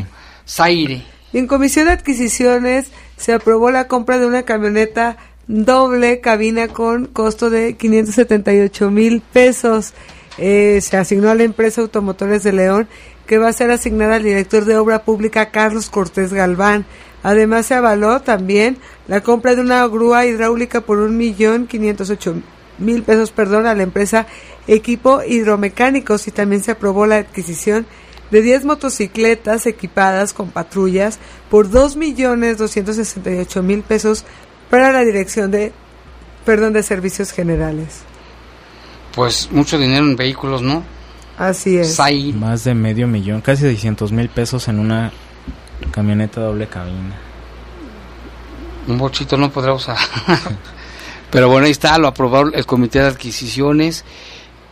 Speaker 1: Zaire.
Speaker 2: Y en Comisión de Adquisiciones se aprobó la compra de una camioneta doble cabina con costo de 578 mil pesos. Eh, se asignó a la empresa Automotores de León que va a ser asignada al director de obra pública Carlos Cortés Galván. Además se avaló también la compra de una grúa hidráulica por un millón quinientos ocho mil pesos, perdón, a la empresa Equipo Hidromecánicos y también se aprobó la adquisición de 10 motocicletas equipadas con patrullas por 2.268.000 pesos para la dirección de, perdón, de servicios generales.
Speaker 1: Pues mucho dinero en vehículos, ¿no?
Speaker 2: Así es.
Speaker 11: Más de medio millón, casi 600 mil pesos en una camioneta doble cabina.
Speaker 1: Un bochito no podrá usar. Pero bueno, ahí está, lo aprobó el Comité de Adquisiciones,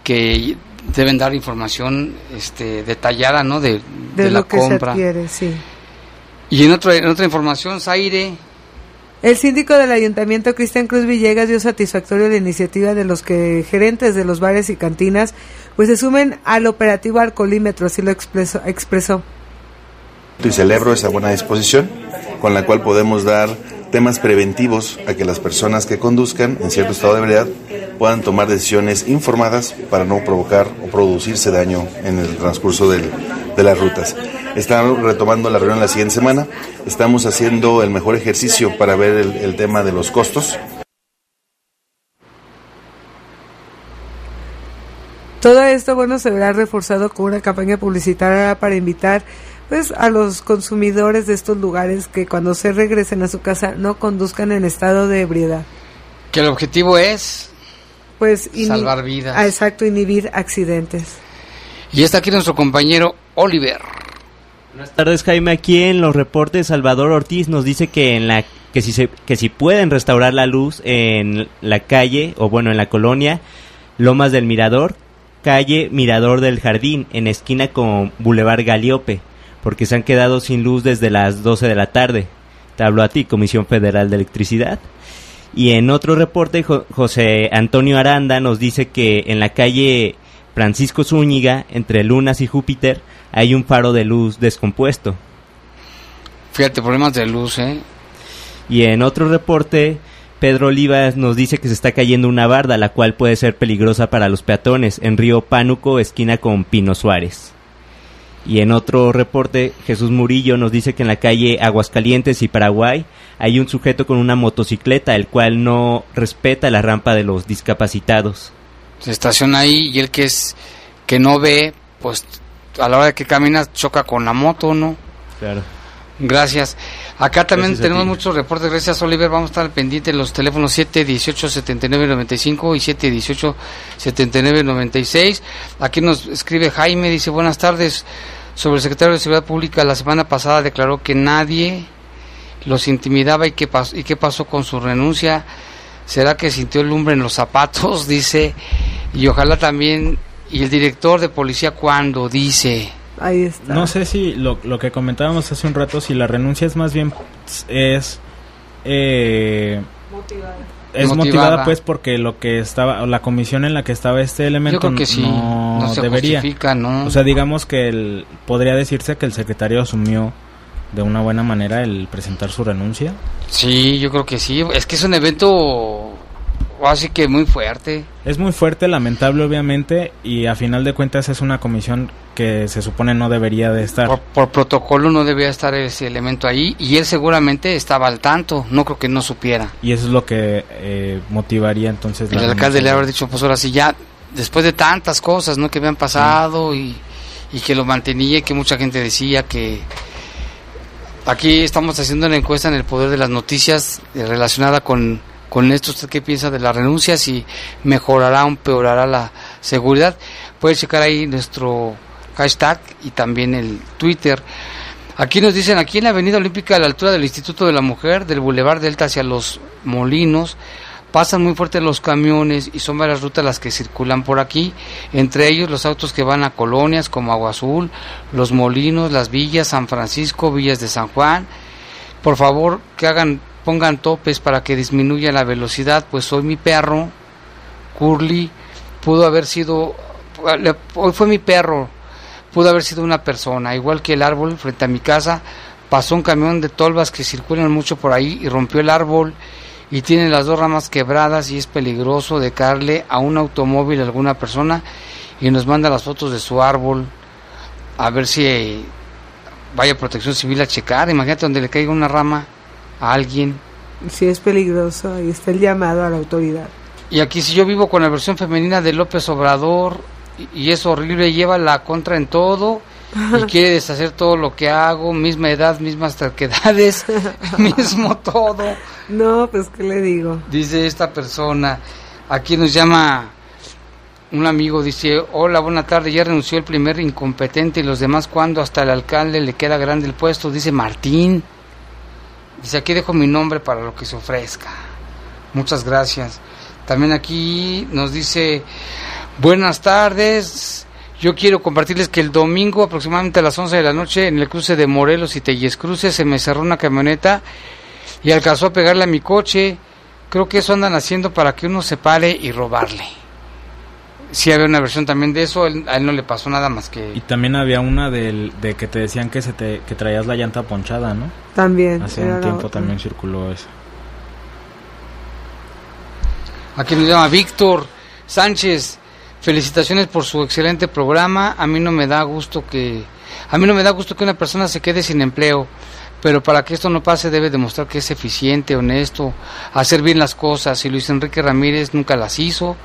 Speaker 1: que deben dar información este, detallada, ¿no? De,
Speaker 2: De,
Speaker 1: de
Speaker 2: lo
Speaker 1: la
Speaker 2: que
Speaker 1: compra.
Speaker 2: se adquiere, sí.
Speaker 1: Y en, otro, en otra información, Zaire,
Speaker 2: El síndico del ayuntamiento, Cristian Cruz Villegas, dio satisfactorio la iniciativa de los que gerentes de los bares y cantinas pues se sumen al operativo alcoholímetro, así lo expresó. expresó.
Speaker 28: y celebro esa buena disposición con la cual podemos dar temas preventivos a que las personas que conduzcan en cierto estado de ebriedad puedan tomar decisiones informadas para no provocar o producirse daño en el transcurso de las rutas. Estamos retomando la reunión la siguiente semana. Estamos haciendo el mejor ejercicio para ver el, el tema de los costos.
Speaker 2: Todo esto, bueno, se verá reforzado con una campaña publicitaria para invitar pues a los consumidores de estos lugares que cuando se regresen a su casa no conduzcan en estado de ebriedad.
Speaker 1: que el objetivo es
Speaker 2: Pues
Speaker 1: Salvar vidas.
Speaker 2: Ah, exacto, inhibir accidentes.
Speaker 1: Y está aquí nuestro compañero Oliver.
Speaker 29: Buenas tardes, Jaime. Aquí en los reportes, Salvador Ortiz nos dice que en la que si se, que si pueden restaurar la luz en la calle o bueno en la colonia Lomas del Mirador, calle Mirador del Jardín, en esquina con Boulevard Galiope, porque se han quedado sin luz desde las 12 de la tarde. Te hablo a ti, Comisión Federal de Electricidad. Y en otro reporte, Jo- José Antonio Aranda nos dice que en la calle Francisco Zúñiga, entre Lunas y Júpiter, hay un faro de luz descompuesto.
Speaker 1: Fíjate, problemas de luz, ¿eh?
Speaker 29: Y en otro reporte, Pedro Olivas nos dice que se está cayendo una barda, la cual puede ser peligrosa para los peatones, en Río Pánuco, esquina con Pino Suárez. Y en otro reporte, Jesús Murillo nos dice que en la calle Aguascalientes y Paraguay hay un sujeto con una motocicleta, el cual no respeta la rampa de los discapacitados.
Speaker 1: Se estaciona ahí y el que es que no ve, pues a la hora de que camina choca con la moto, ¿no?
Speaker 29: Claro.
Speaker 1: Gracias. Acá también
Speaker 29: Gracias
Speaker 1: tenemos muchos reportes. Gracias, Oliver. Vamos a estar al pendiente los teléfonos 718-7995 y 718-7996. Aquí nos escribe Jaime, dice, buenas tardes. Sobre el secretario de Seguridad Pública, la semana pasada declaró que nadie los intimidaba y qué, pas- y qué pasó con su renuncia. ¿Será que sintió el lumbre en los zapatos? Dice. Y ojalá también... Y el director de policía cuando dice...
Speaker 2: Ahí está.
Speaker 11: No sé si lo, lo que comentábamos hace un rato, si la renuncia es más bien es eh, es
Speaker 1: Motivada.
Speaker 11: motivada pues porque lo que estaba la comisión en la que estaba este elemento
Speaker 1: Yo creo que sí,
Speaker 11: no,
Speaker 1: no se
Speaker 11: debería.
Speaker 1: justifica, ¿no?
Speaker 11: O sea, digamos que el, podría decirse que el secretario asumió de una buena manera el presentar su renuncia.
Speaker 1: Sí, yo creo que sí. Es que es un evento así que muy fuerte.
Speaker 11: Es muy fuerte, lamentable obviamente, y a final de cuentas es una comisión que se supone no debería de estar.
Speaker 1: Por, por protocolo no debía estar ese elemento ahí y él seguramente estaba al tanto, no creo que no supiera.
Speaker 11: Y eso es lo que eh, motivaría entonces...
Speaker 1: El
Speaker 11: la
Speaker 1: alcalde le habrá dicho, pues ahora sí ya, después de tantas cosas, ¿no? Que habían pasado y, y que lo mantenía y que mucha gente decía que... Aquí estamos haciendo una encuesta en el poder de las noticias eh, relacionada con, con esto. ¿Usted qué piensa de la renuncia? Si mejorará o empeorará la seguridad. Puede checar ahí nuestro hashtag y también el Twitter. Aquí nos dicen, aquí en la Avenida Olímpica, a la altura del Instituto de la Mujer, del Boulevard Delta hacia los Molinos, pasan muy fuerte los camiones y son varias rutas las que circulan por aquí, entre ellos los autos que van a colonias como Agua Azul, Los Molinos, Las Villas, San Francisco, Villas de San Juan. Por favor, que hagan, pongan topes para que disminuya la velocidad, pues hoy mi perro, Curly, pudo haber sido, hoy fue mi perro, pudo haber sido una persona, igual que el árbol frente a mi casa, pasó un camión de tolvas que circulan mucho por ahí y rompió el árbol y tiene las dos ramas quebradas y es peligroso de caerle a un automóvil a alguna persona y nos manda las fotos de su árbol a ver si eh, vaya protección civil a checar, imagínate donde le caiga una rama a alguien
Speaker 2: Sí, es peligroso. Ahí está el llamado a la autoridad.
Speaker 1: Y aquí si yo vivo con la versión femenina de López Obrador y, es horrible, lleva la contra en todo y quiere deshacer todo lo que hago, misma edad, mismas terquedades, mismo todo.
Speaker 2: No, pues, ¿qué le digo?
Speaker 1: Dice esta persona, aquí nos llama un amigo, dice, hola, buena tarde, ya renunció el primer incompetente y los demás cuando hasta el alcalde le queda grande el puesto, dice Martín. Dice, aquí dejo mi nombre para lo que se ofrezca. Muchas gracias. También aquí nos dice, buenas tardes. Yo quiero compartirles que el domingo aproximadamente a las 11 de la noche en el cruce de Morelos y Telles Cruces se me cerró una camioneta y alcanzó a pegarle a mi coche. Creo que eso andan haciendo para que uno se pare y robarle. Sí había una versión también de eso, él- a él no le pasó nada más que...
Speaker 11: Y también había una del, de que te decían que se te que traías la llanta ponchada, ¿no?
Speaker 2: También.
Speaker 11: Hace un tiempo
Speaker 2: otra.
Speaker 11: también circuló eso.
Speaker 1: Aquí nos llama Víctor Sánchez. Felicitaciones por su excelente programa. A mí no me da gusto que a mí no me da gusto que una persona se quede sin empleo, pero para que esto no pase debe demostrar que es eficiente, honesto, hacer bien las cosas. Y Luis Enrique Ramírez nunca las hizo.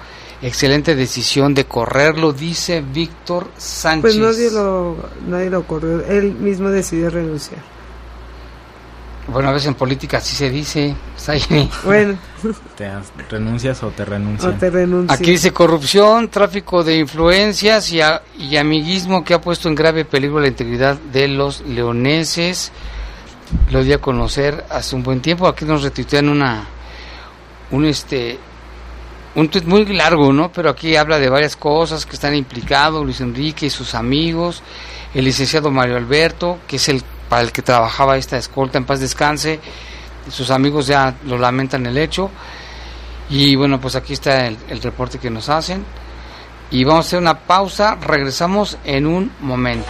Speaker 1: Excelente decisión de correrlo, dice Víctor Sánchez.
Speaker 2: Pues nadie lo, nadie lo corrió. Él mismo decidió renunciar.
Speaker 1: Bueno, a veces en política así se dice.
Speaker 2: Bueno,
Speaker 11: ¿Te renuncias o te
Speaker 2: o
Speaker 11: renuncian?
Speaker 2: te renuncia.
Speaker 1: Aquí dice corrupción, tráfico de influencias y, a- y amiguismo que ha puesto en grave peligro la integridad de los leoneses. Lo di a conocer hace un buen tiempo. Aquí nos retuitean una un este un tuit muy largo, ¿no? Pero aquí habla de varias cosas que están implicados Luis Enrique y sus amigos, el licenciado Mario Alberto, que es el para el que trabajaba esta escolta en paz descanse. Sus amigos ya lo lamentan el hecho. Y bueno, pues aquí está el, el reporte que nos hacen. Y vamos a hacer una pausa. Regresamos en un momento.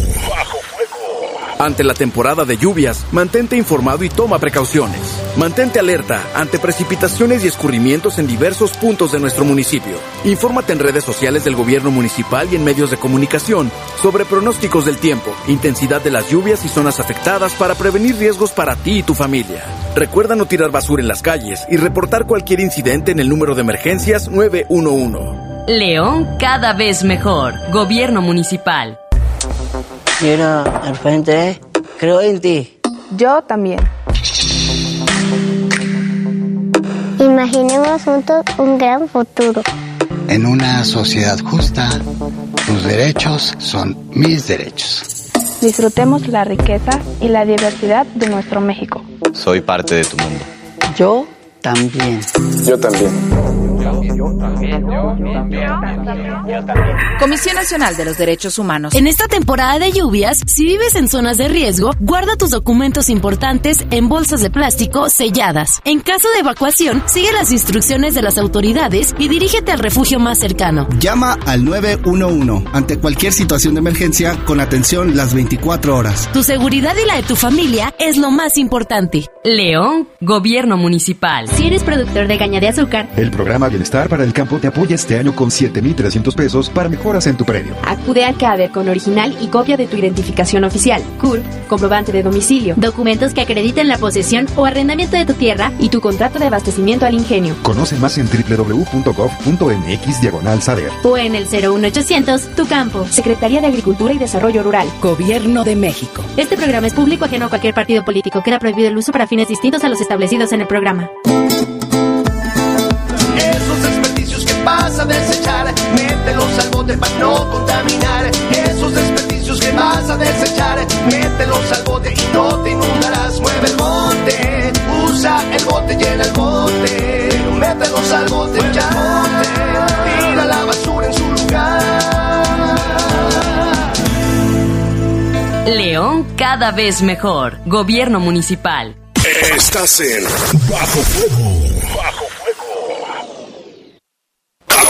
Speaker 30: Ante la temporada de lluvias, mantente informado y toma precauciones. Mantente alerta ante precipitaciones y escurrimientos en diversos puntos de nuestro municipio. Infórmate en redes sociales del gobierno municipal y en medios de comunicación sobre pronósticos del tiempo, intensidad de las lluvias y zonas afectadas para prevenir riesgos para ti y tu familia. Recuerda no tirar basura en las calles y reportar cualquier incidente en el número de emergencias 911.
Speaker 31: León cada vez mejor. Gobierno municipal.
Speaker 32: Mira, al frente, creo en ti.
Speaker 20: Yo también. Imaginemos juntos un gran futuro.
Speaker 33: En una sociedad justa, tus derechos son mis derechos.
Speaker 34: Disfrutemos la riqueza y la diversidad de nuestro México.
Speaker 35: Soy parte de tu mundo.
Speaker 32: Yo también.
Speaker 33: Yo también.
Speaker 36: Comisión Nacional de los Derechos Humanos.
Speaker 37: En esta temporada de lluvias, si vives en zonas de riesgo, guarda tus documentos importantes en bolsas de plástico selladas. En caso de evacuación, sigue las instrucciones de las autoridades y dirígete al refugio más cercano.
Speaker 38: Llama al 911 ante cualquier situación de emergencia con atención las 24 horas.
Speaker 37: Tu seguridad y la de tu familia es lo más importante.
Speaker 31: León, Gobierno Municipal.
Speaker 39: Si eres productor de caña de azúcar,
Speaker 40: el programa Bienestar para el Campo te apoya este año con 7,300 pesos para mejoras en tu predio.
Speaker 39: Acude al CADER con original y copia de tu identificación oficial, CURP, comprobante de domicilio, documentos que acrediten la posesión o arrendamiento de tu tierra y tu contrato de abastecimiento al ingenio.
Speaker 40: Conoce más en www.gov.mx diagonal saber.
Speaker 39: O en el 01800 Tu Campo, Secretaría de Agricultura y Desarrollo Rural.
Speaker 37: Gobierno de México.
Speaker 39: Este programa es público ajeno a cualquier partido político. Queda prohibido el uso para fines distintos a los establecidos en el programa.
Speaker 35: A desechar, mételos al bote para no contaminar. Esos desperdicios que vas a desechar, mételos al bote y no te inundarás. Mueve el bote, usa el bote, llena el bote. Mételos al bote ya, tira la basura en su lugar.
Speaker 31: León cada vez mejor. Gobierno Municipal.
Speaker 4: Estás en Bajo Fuego. Bajo Fuego.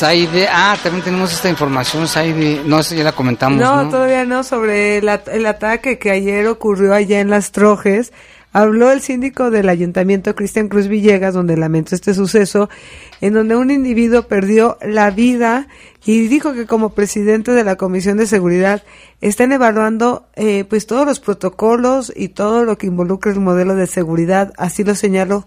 Speaker 1: Saide, ah, también tenemos esta información, Saide, no sé, ya la comentamos.
Speaker 2: No,
Speaker 1: No,
Speaker 2: todavía no, sobre el ataque que ayer ocurrió allá en Las Trojes. Habló el síndico del ayuntamiento, Cristian Cruz Villegas, donde lamentó este suceso, en donde un individuo perdió la vida y dijo que como presidente de la Comisión de Seguridad están evaluando eh, pues todos los protocolos y todo lo que involucra el modelo de seguridad, así lo señaló.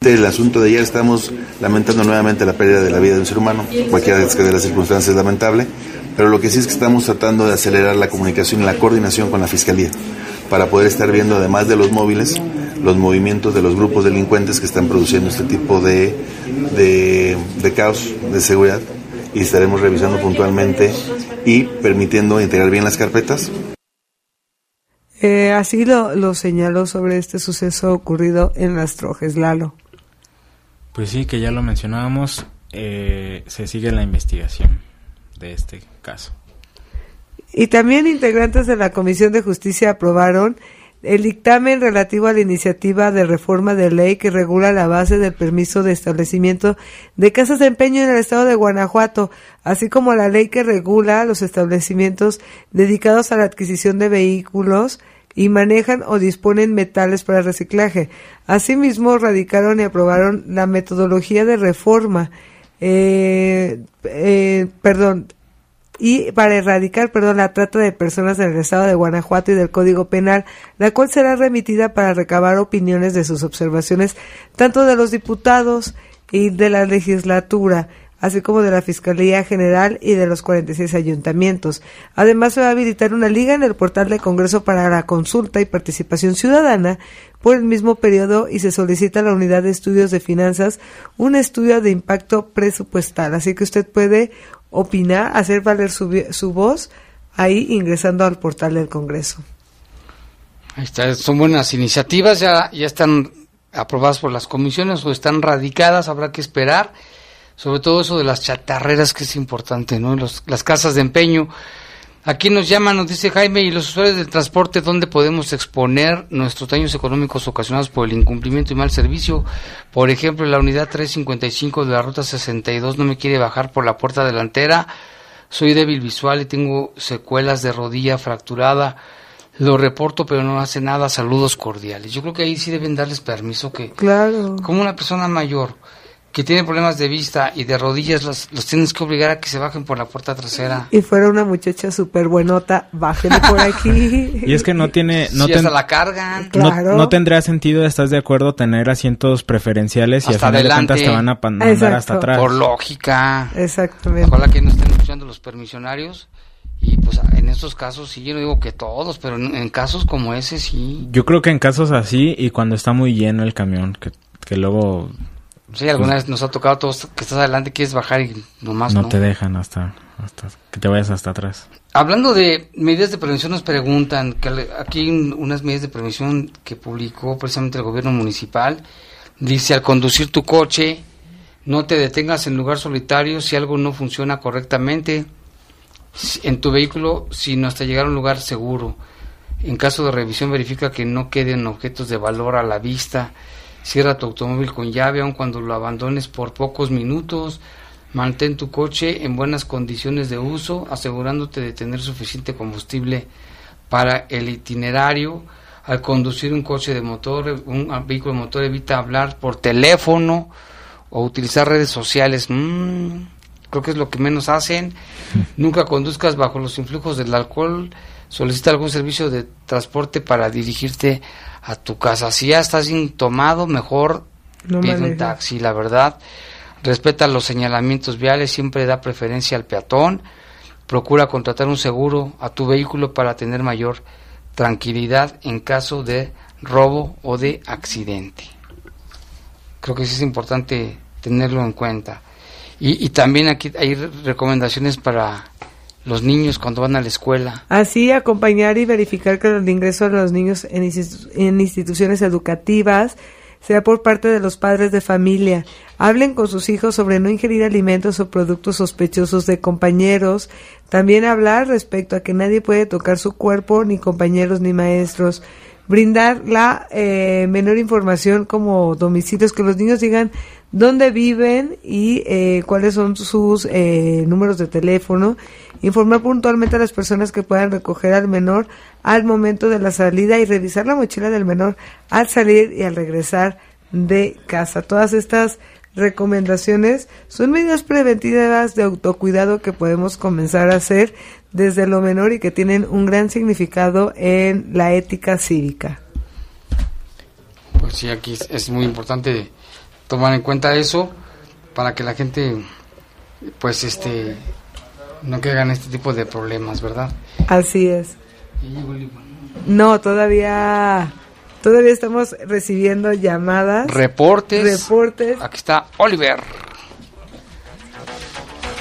Speaker 28: El asunto de ayer estamos lamentando nuevamente la pérdida de la vida de un ser humano, cualquiera de las circunstancias es lamentable, pero lo que sí es que estamos tratando de acelerar la comunicación y la coordinación con la Fiscalía para poder estar viendo, además de los móviles, los movimientos de los grupos delincuentes que están produciendo este tipo de, de, caos de seguridad y estaremos revisando puntualmente y permitiendo integrar bien las carpetas
Speaker 2: Eh, así lo, lo señaló sobre este suceso ocurrido en Las Trojes, Lalo.
Speaker 11: Pues sí, que ya lo mencionábamos, eh, se sigue la investigación de este caso.
Speaker 2: Y también integrantes de la Comisión de Justicia aprobaron el dictamen relativo a la iniciativa de reforma de ley que regula la base del permiso de establecimiento de casas de empeño en el estado de Guanajuato, así como la ley que regula los establecimientos dedicados a la adquisición de vehículos y manejan o disponen metales para reciclaje. Asimismo, radicaron y aprobaron la metodología de reforma, eh, eh, perdón, y para erradicar, perdón, la trata de personas en el estado de Guanajuato y del Código Penal, la cual será remitida para recabar opiniones de sus observaciones, tanto de los diputados y de la legislatura, así como de la Fiscalía General y de los 46 ayuntamientos. Además, se va a habilitar una liga en el portal del Congreso para la consulta y participación ciudadana por el mismo periodo y se solicita a la Unidad de Estudios de Finanzas un estudio de impacto presupuestal. Así que usted puede opinar, hacer valer su, su voz ahí ingresando al portal del Congreso.
Speaker 1: Ahí son buenas iniciativas, ya, ya están aprobadas por las comisiones o están radicadas, habrá que esperar. Sobre todo eso de las chatarreras que es importante, ¿no? Los- las casas de empeño. Aquí nos llaman, nos dice Jaime, y los usuarios del transporte, ¿dónde podemos exponer nuestros daños económicos ocasionados por el incumplimiento y mal servicio? Por ejemplo, la unidad 355 de la ruta 62 no me quiere bajar por la puerta delantera. Soy débil visual y tengo secuelas de rodilla fracturada. Lo reporto, pero no hace nada. Saludos cordiales. Yo creo que ahí sí deben darles permiso que,
Speaker 2: Claro.
Speaker 1: como una persona mayor que tiene problemas de vista y de rodillas, los, los tienes que obligar a que se bajen por la puerta trasera.
Speaker 2: Y fuera una muchacha súper buenota, bájele por aquí.
Speaker 11: Y es que no tiene... No
Speaker 1: Sí,
Speaker 11: ten-
Speaker 1: hasta la cargan.
Speaker 11: no-
Speaker 2: Claro.
Speaker 11: no, tendría sentido, ¿estás de acuerdo? Tener asientos preferenciales y
Speaker 1: Hasta
Speaker 11: al final de
Speaker 1: adelante.
Speaker 11: cuentas te van a mandar
Speaker 2: Exacto.
Speaker 11: hasta atrás.
Speaker 1: Por lógica.
Speaker 2: Exactamente.
Speaker 1: Ojalá que no estén escuchando los permisionarios Y pues en estos casos sí, yo no digo que todos, pero en, en casos como ese sí.
Speaker 11: Yo creo que en casos así y cuando está muy lleno el camión, que, que luego
Speaker 1: Sí, alguna vez nos ha tocado todos que estás adelante, quieres bajar y nomás
Speaker 11: no,
Speaker 1: no.
Speaker 11: te dejan hasta, hasta que te vayas hasta atrás.
Speaker 1: Hablando de medidas de prevención, nos preguntan que aquí unas medidas de prevención que publicó precisamente el gobierno municipal. Dice, al conducir tu coche, no te detengas en lugar solitario si algo no funciona correctamente en tu vehículo, sino hasta llegar a un lugar seguro. En caso de revisión, verifica que no queden objetos de valor a la vista. Cierra tu automóvil con llave, aun cuando lo abandones por pocos minutos. Mantén tu coche en buenas condiciones de uso, asegurándote de tener suficiente combustible para el itinerario. Al conducir un coche de motor, un vehículo de motor, evita hablar por teléfono o utilizar redes sociales. Mm, creo que es lo que menos hacen. Nunca conduzcas bajo los influjos del alcohol. Solicita algún servicio de transporte para dirigirte a tu casa. Si ya estás bien tomado, mejor
Speaker 2: No
Speaker 1: pide un taxi, la verdad. Respeta los señalamientos viales, siempre da preferencia al peatón. Procura contratar un seguro a tu vehículo para tener mayor tranquilidad en caso de robo o de accidente. Creo que sí es importante tenerlo en cuenta. Y, y también aquí hay re- recomendaciones para los niños cuando van a la escuela.
Speaker 2: Así, acompañar y verificar que el ingreso de los niños en, institu- en instituciones educativas sea por parte de los padres de familia. Hablen con sus hijos sobre no ingerir alimentos o productos sospechosos de compañeros. También hablar respecto a que nadie puede tocar su cuerpo, ni compañeros ni maestros. Brindar la eh, menor información como domicilios, que los niños digan dónde viven y eh, cuáles son sus eh, números de teléfono. Informar puntualmente a las personas que puedan recoger al menor al momento de la salida y revisar la mochila del menor al salir y al regresar de casa. Todas estas recomendaciones son medidas preventivas de autocuidado que podemos comenzar a hacer desde lo menor y que tienen un gran significado en la ética cívica.
Speaker 1: Pues sí, aquí es, muy importante tomar en cuenta eso para que la gente, pues, este, no caiga en este tipo de problemas, ¿verdad?
Speaker 2: Así es. No, todavía todavía estamos recibiendo llamadas.
Speaker 1: Reportes.
Speaker 2: Reportes.
Speaker 1: Aquí está Oliver.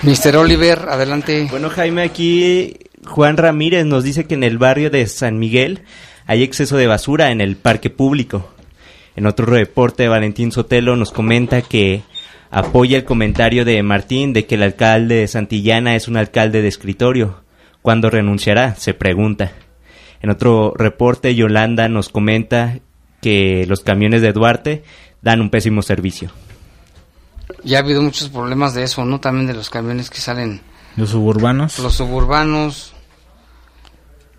Speaker 1: Mister Oliver, adelante.
Speaker 29: Bueno, Jaime, aquí Juan Ramírez nos dice que en el barrio de San Miguel hay exceso de basura en el parque público. En otro reporte, Valentín Sotelo nos comenta que apoya el comentario de Martín de que el alcalde de Santillana es un alcalde de escritorio. ¿Cuándo renunciará? Se pregunta. En otro reporte, Yolanda nos comenta que los camiones de Duarte dan un pésimo servicio.
Speaker 1: Ya ha habido muchos problemas de eso, ¿no? También de los camiones que salen,
Speaker 11: Los suburbanos.
Speaker 1: los suburbanos.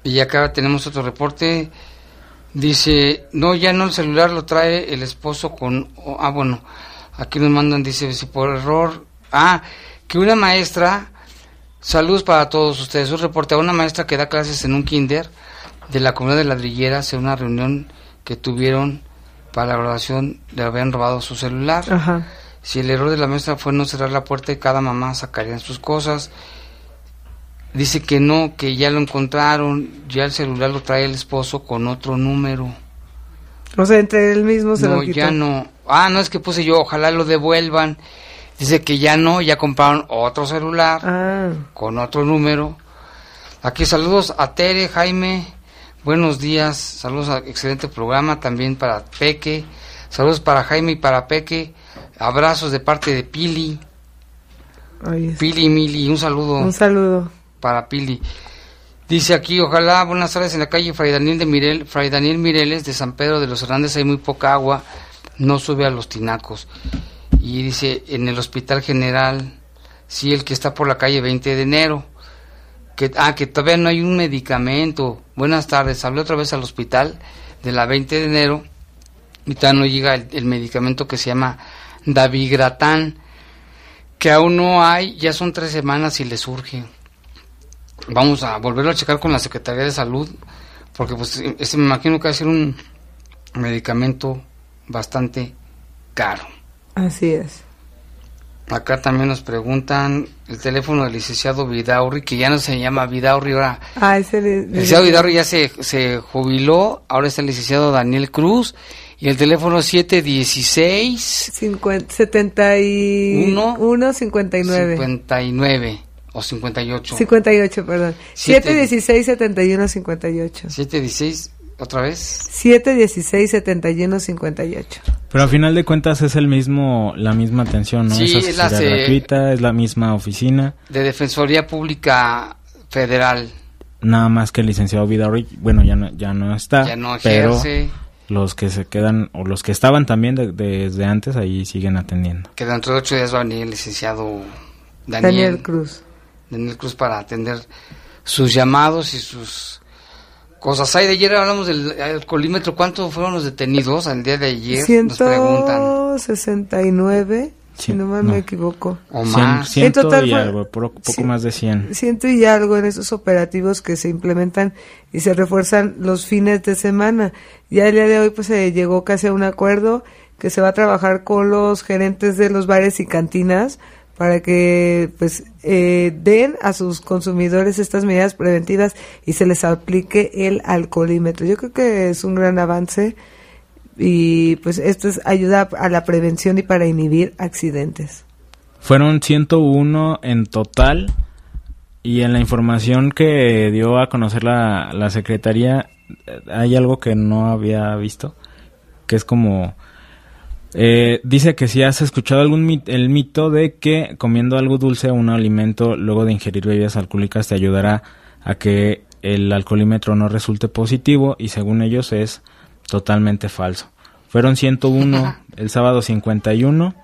Speaker 1: Y acá tenemos otro reporte. Dice, no, ya no el celular lo trae el esposo con... oh, ah, bueno, aquí nos mandan, dice, si por error... Ah, que una maestra... Saludos para todos ustedes. Un reporte a una maestra que da clases en un kinder de la comunidad de ladrilleras en una reunión que tuvieron para la graduación le habían robado su celular.
Speaker 2: Ajá.
Speaker 1: Si el error de la maestra fue no cerrar la puerta y cada mamá sacaría sus cosas. Dice que no, que ya lo encontraron, ya el celular lo trae el esposo con otro número.
Speaker 2: O sea, entre él mismo se
Speaker 1: no,
Speaker 2: lo quitó.
Speaker 1: ya no. Ah, no es que puse yo, ojalá lo devuelvan. Dice que ya no, ya compraron otro celular
Speaker 2: Ah,
Speaker 1: con otro número. Aquí saludos a Tere, Jaime, buenos días, saludos a excelente programa también para Peque, saludos para Jaime y para Peque, abrazos de parte de Pili. Pili Mili, un saludo
Speaker 2: Un saludo.
Speaker 1: para Pili. Dice aquí, ojalá, buenas tardes en la calle Fray Daniel, de Mirel, Fray Daniel Mireles de San Pedro de los Hernández hay muy poca agua, no sube a los tinacos. Y dice, en el Hospital General, sí, el que está por la calle 20 de enero, que, ah, que todavía no hay un medicamento. Buenas tardes, hablé otra vez al hospital de la 20 de enero y todavía no llega el, el medicamento que se llama Davigratán, que aún no hay, ya son tres semanas y le surge. Vamos a volverlo a checar con la Secretaría de Salud, porque pues ese me imagino que va a ser un medicamento bastante caro.
Speaker 2: Así es.
Speaker 1: Acá también nos preguntan el teléfono del licenciado Vidaurri, que ya no se llama Vidaurri, ahora.
Speaker 2: Ah, ese le-
Speaker 1: El licenciado Vidaurri ya se, se jubiló, ahora está el licenciado Daniel Cruz, y el teléfono 716
Speaker 2: 50, 71, 59.
Speaker 1: 59 o 58.
Speaker 2: 58, perdón.
Speaker 1: Siete.
Speaker 2: 716 71 58.
Speaker 1: 716, otra vez.
Speaker 2: 716 71 58.
Speaker 11: Pero al final de cuentas es el mismo, la misma atención, ¿no?
Speaker 1: Sí,
Speaker 11: es
Speaker 1: es la se-
Speaker 11: gratuita, es la misma oficina.
Speaker 1: De Defensoría Pública Federal.
Speaker 11: Nada más que el licenciado Vidaurri, bueno, ya no, ya no está.
Speaker 1: Ya no
Speaker 11: pero
Speaker 1: ejerce.
Speaker 11: los que se quedan, o los que estaban también de- desde antes, ahí siguen atendiendo.
Speaker 1: Que dentro de ocho días va a venir el licenciado Daniel,
Speaker 2: Daniel Cruz.
Speaker 1: Daniel Cruz para atender sus llamados y sus cosas. Ay, de ayer hablamos del alcoholímetro. ¿Cuántos fueron los detenidos al día de ayer? Nos preguntan.
Speaker 2: 169, si no mal
Speaker 11: no.
Speaker 2: me equivoco.
Speaker 1: O
Speaker 11: Cien-
Speaker 1: más.
Speaker 11: ciento
Speaker 2: En total
Speaker 11: y algo, poco
Speaker 2: Sí.
Speaker 11: más de 100.
Speaker 2: Ciento y algo en esos operativos que se implementan y se refuerzan los fines de semana. Ya el día de hoy pues se llegó casi a un acuerdo que se va a trabajar con los gerentes de los bares y cantinas para que pues eh, den a sus consumidores estas medidas preventivas y se les aplique el alcoholímetro. Yo creo que es un gran avance y pues esto es ayuda a la prevención y para inhibir accidentes.
Speaker 11: Fueron 101 en total y en la información que dio a conocer la, la Secretaría eh, hay algo que no había visto, que es como... eh, dice que si has escuchado algún mit- el mito de que comiendo algo dulce o un alimento luego de ingerir bebidas alcohólicas te ayudará a que el alcoholímetro no resulte positivo y según ellos es totalmente falso. Fueron 101, el sábado 51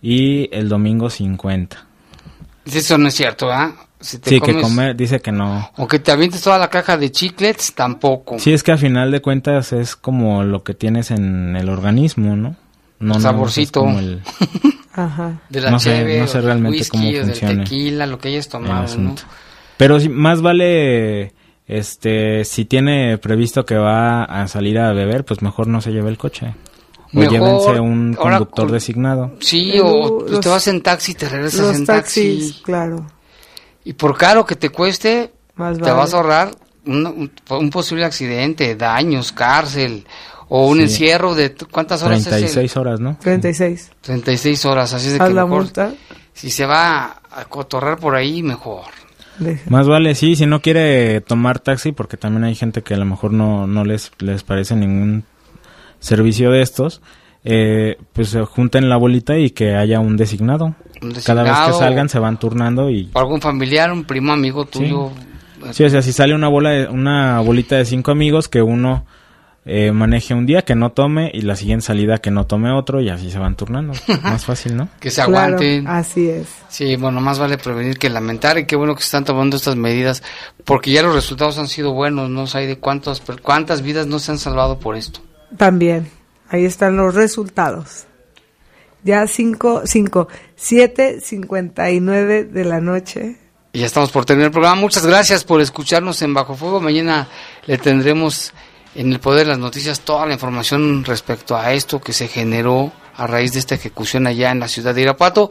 Speaker 11: y el domingo 50.
Speaker 1: Eso no es cierto, ¿ah? Si te
Speaker 11: Sí, que
Speaker 1: comes-
Speaker 11: comer, dice que no.
Speaker 1: O que te avientes toda la caja de chiclets, tampoco.
Speaker 11: Sí, es que a final de cuentas es como lo que tienes en el organismo, ¿no? No,
Speaker 1: El
Speaker 11: nada más es
Speaker 1: saborcito.
Speaker 11: el-
Speaker 2: Ajá.
Speaker 1: De la
Speaker 11: No sé-
Speaker 1: cheve,
Speaker 11: no sé realmente
Speaker 1: whisky,
Speaker 11: cómo
Speaker 1: del
Speaker 11: funcione
Speaker 1: tequila, lo que hayas tomado, ¿no?
Speaker 11: Pero más vale, este, si tiene previsto que va a salir a beber, pues mejor no se lleve el coche. O
Speaker 1: Mejor,
Speaker 11: llévense un conductor
Speaker 1: con-
Speaker 11: designado.
Speaker 1: Sí, o pues,
Speaker 2: los-
Speaker 1: te vas en taxi y te regresas
Speaker 2: Los
Speaker 1: en
Speaker 2: taxis,
Speaker 1: taxi.
Speaker 2: claro.
Speaker 1: Y por caro que te cueste,
Speaker 2: Más
Speaker 1: te
Speaker 2: vale.
Speaker 1: vas a ahorrar un, un- posible accidente, daños, cárcel, o un
Speaker 11: Sí.
Speaker 1: encierro de cuántas horas es
Speaker 11: 36 horas, ¿no?
Speaker 2: 36.
Speaker 1: el? 36 horas, así es de que
Speaker 2: la
Speaker 1: mejor,
Speaker 2: multa.
Speaker 1: si se va a cotorrar por ahí, mejor.
Speaker 11: Más vale, sí, si no quiere tomar taxi, porque también hay gente que a lo mejor no, no les, les parece ningún servicio de estos, eh, pues se junten la bolita y que haya un designado.
Speaker 1: Un
Speaker 11: Cada vez que
Speaker 1: designado.
Speaker 11: salgan se van turnando y...
Speaker 1: O algún familiar, un primo amigo tuyo.
Speaker 11: Sí, o sea, si sale una bola de- una bolita de cinco amigos, que uno eh, maneje un día, que no tome, y la siguiente salida que no tome otro, y así se van turnando. Más fácil, ¿no?
Speaker 1: Que se
Speaker 2: Claro,
Speaker 1: aguanten.
Speaker 2: así es.
Speaker 1: Sí, bueno, más vale prevenir que lamentar y qué bueno que se están tomando estas medidas porque ya los resultados han sido buenos, no sé de cuántas cuántas vidas no se han salvado por esto.
Speaker 2: También. Ahí están los resultados. Ya 5, 5, 7, 59 de la noche.
Speaker 1: Y ya estamos por terminar el programa. Muchas gracias por escucharnos en Bajo Fuego. Mañana le tendremos en el poder de las noticias toda la información respecto a esto que se generó a raíz de esta ejecución allá en la ciudad de Irapuato.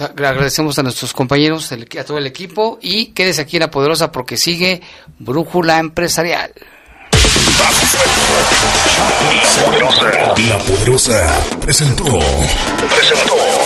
Speaker 1: Agradecemos a nuestros compañeros, a todo el equipo y quédese aquí en La Poderosa porque sigue Brújula Empresarial.
Speaker 4: La Poderosa presentó. Presentó.